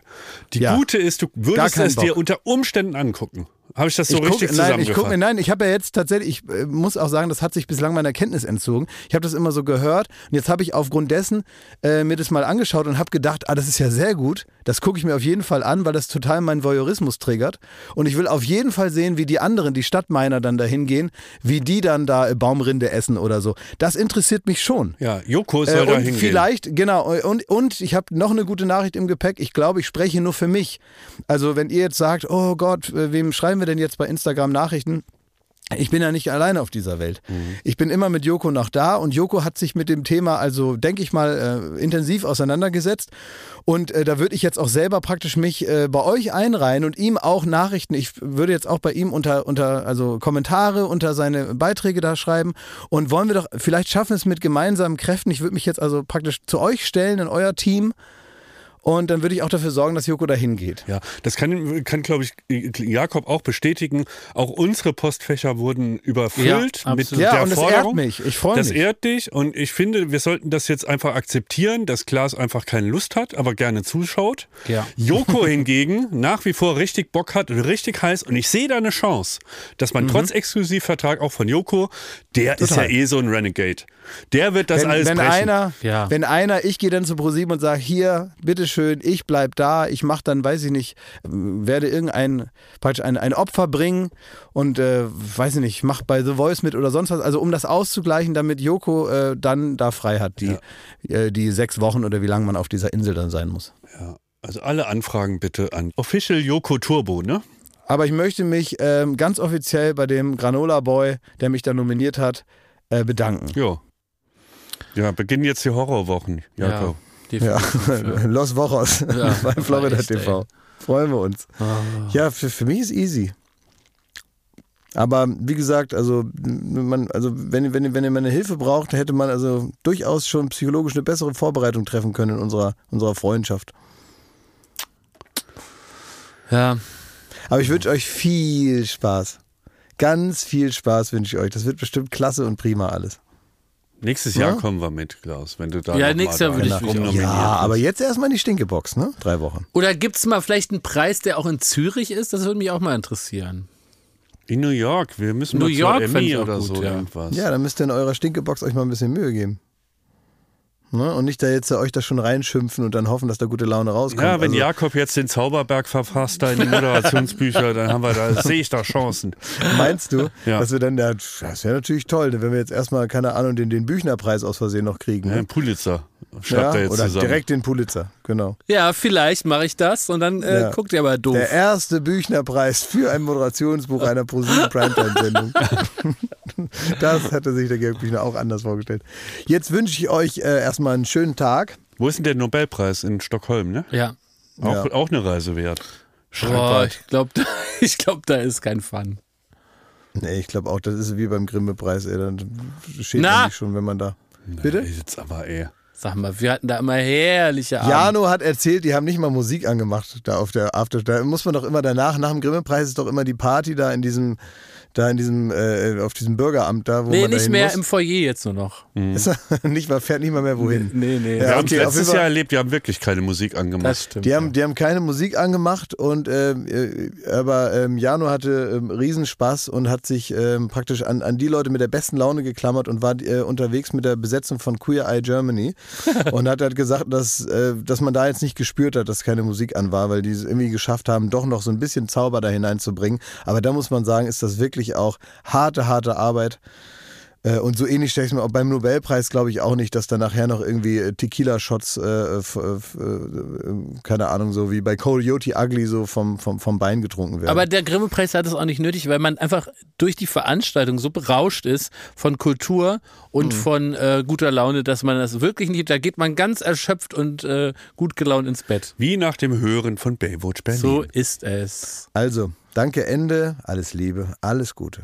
Die Ja. gute ist, du würdest es dir Bock. unter Umständen angucken. Habe ich das so ich guck, richtig nein, ich gucke, nein, ich habe ja jetzt tatsächlich, ich äh, muss auch sagen, das hat sich bislang meiner Kenntnis entzogen. Ich habe das immer so gehört und jetzt habe ich aufgrund dessen äh, mir das mal angeschaut und habe gedacht, ah, das ist ja sehr gut. Das gucke ich mir auf jeden Fall an, weil das total meinen Voyeurismus triggert. Und ich will auf jeden Fall sehen, wie die anderen, die Stadtminer dann da hingehen, wie die dann da äh, Baumrinde essen oder so. Das interessiert mich schon. ja, Joko soll Äh, da hingehen. vielleicht, genau, und, und ich habe noch eine gute Nachricht im Gepäck. Ich glaube, ich spreche nur für mich. Also, wenn ihr jetzt sagt, oh Gott, äh, wem schreiben wir denn jetzt bei Instagram Nachrichten? Ich bin ja nicht alleine auf dieser Welt. Ich bin immer mit Joko noch da und Joko hat sich mit dem Thema, also denke ich mal, äh, intensiv auseinandergesetzt. Und äh, da würde ich jetzt auch selber praktisch mich äh, bei euch einreihen und ihm auch Nachrichten. Ich würde jetzt auch bei ihm unter, unter, also Kommentare unter seine Beiträge da schreiben. Und wollen wir doch, vielleicht schaffen wir es mit gemeinsamen Kräften. Ich würde mich jetzt also praktisch zu euch stellen in euer Team. Und dann würde ich auch dafür sorgen, dass Joko da hingeht. Ja, das kann, kann glaube ich, Jakob auch bestätigen. Auch unsere Postfächer wurden überfüllt Ja, mit. Ja, der und das ehrt Forderung. mich. Ich freue Das mich. ehrt dich und ich finde, wir sollten das jetzt einfach akzeptieren, dass Klaas einfach keine Lust hat, aber gerne zuschaut. Ja. Joko hingegen nach wie vor richtig Bock hat und richtig heiß und ich sehe da eine Chance, dass man trotz Exklusivvertrag auch von Joko, der ist ja Mhm. Total. eh so ein Renegade. Der wird das wenn, alles wenn brechen. einer, Ja. wenn einer, ich gehe dann zu ProSieben und sage, hier, bitteschön, ich bleib da, ich mache dann, weiß ich nicht, werde irgendein, praktisch ein, ein Opfer bringen und äh, weiß ich nicht, mach bei The Voice mit oder sonst was, also um das auszugleichen, damit Joko äh, dann da frei hat, die, äh, die sechs Wochen oder wie lange man auf dieser Insel dann sein muss. ja, also alle Anfragen bitte an Official Joko Turbo, ne? Aber ich möchte mich ähm, ganz offiziell bei dem Granola Boy, der mich da nominiert hat, äh, bedanken. Ja. Ja, beginnen jetzt die Horrorwochen, Jakob. Ja, definitiv. Los Wochos Ja, bei Florida echt, TV. ey. Freuen wir uns. Ah. Ja, für, für mich ist easy. Aber wie gesagt, also, man, also wenn, wenn, wenn ihr meine Hilfe braucht, hätte man also durchaus schon psychologisch eine bessere Vorbereitung treffen können in unserer, unserer Freundschaft. Ja, Aber ich wünsche euch viel Spaß. Ganz viel Spaß wünsche ich euch. Das wird bestimmt klasse und prima alles. Nächstes Jahr Ja? kommen wir mit, Klaus, wenn du da Ja, nächstes Jahr würde ich mich auch- Ja, aber jetzt erstmal in die Stinkebox, ne? Drei Wochen. Oder gibt es mal vielleicht einen Preis, der auch in Zürich ist? Das würde mich auch mal interessieren. In New York, wir müssen New mal York Emmy oder gut, so ja. irgendwas. Ja, dann müsst ihr in eurer Stinkebox euch mal ein bisschen Mühe geben. Ne? Und nicht da jetzt euch da schon reinschimpfen und dann hoffen, dass da gute Laune rauskommt. Ja, wenn also, Jakob jetzt den Zauberberg verfasst da in die Moderationsbücher, dann haben wir da, sehe ich da Chancen. Meinst du, Ja. dass wir dann da, das wäre natürlich toll, wenn wir jetzt erstmal, keine Ahnung, den, den Büchnerpreis aus Versehen noch kriegen. Ja, Ne? Pulitzer schreibt er jetzt oder zusammen. direkt den Pulitzer, genau. Ja, vielleicht mache ich das und dann äh, Ja. guckt ihr aber doof. Der erste Büchnerpreis für ein Moderationsbuch einer ProSieben Primetime-Sendung. das hatte sich der Georg Büchner auch anders vorgestellt. Jetzt wünsche ich euch äh, erstmal einen schönen Tag. Wo ist denn der Nobelpreis in Stockholm, ne? ja. Auch, Ja. auch eine Reise wert. Schreibt Boah, ich glaube, ich glaub, da ist kein Fun. Nee, ich glaube auch, das ist wie beim Grimme-Preis. ey, Dann steht Na. man sich schon, wenn man da. Bitte? Ey, Jetzt aber ey. Sag mal, wir hatten da immer herrliche Abende. Jano hat erzählt, die haben nicht mal Musik angemacht da auf der After. Da muss man doch immer danach, nach dem Grimme-Preis ist doch immer die Party da in diesem, da in diesem, äh, auf diesem Bürgeramt da, wo Nee, man nicht mehr muss. im Foyer jetzt nur noch. Er nicht mal, fährt nicht mal mehr wohin. Nee, nee. Ja, Wir haben es okay, auf letztes Jahr erlebt, die haben wirklich keine Musik angemacht. Das stimmt. Die haben, die haben keine Musik angemacht und ähm, äh, aber ähm, Jano hatte ähm, Riesenspaß und hat sich ähm, praktisch an, an die Leute mit der besten Laune geklammert und war äh, unterwegs mit der Besetzung von Queer Eye Germany und hat halt gesagt, dass, äh, dass man da jetzt nicht gespürt hat, dass keine Musik an war, weil die es irgendwie geschafft haben, doch noch so ein bisschen Zauber da hineinzubringen. Aber da muss man sagen, ist das wirklich auch harte, harte Arbeit. Äh, Und so ähnlich stelle ich es mir auch beim Nobelpreis, glaube ich, auch nicht, dass da nachher noch irgendwie äh, Tequila-Shots, äh, äh, keine Ahnung, so wie bei Coyote Ugly so vom, vom, vom Bein getrunken werden. Aber der Grimme-Preis hat es auch nicht nötig, weil man einfach durch die Veranstaltung so berauscht ist von Kultur und Mhm. von äh, guter Laune, dass man das wirklich nicht, da geht man ganz erschöpft und äh, gut gelaunt ins Bett. Wie nach dem Hören von Baywatch Berlin. So ist es. also, danke, Ende, alles Liebe, alles Gute.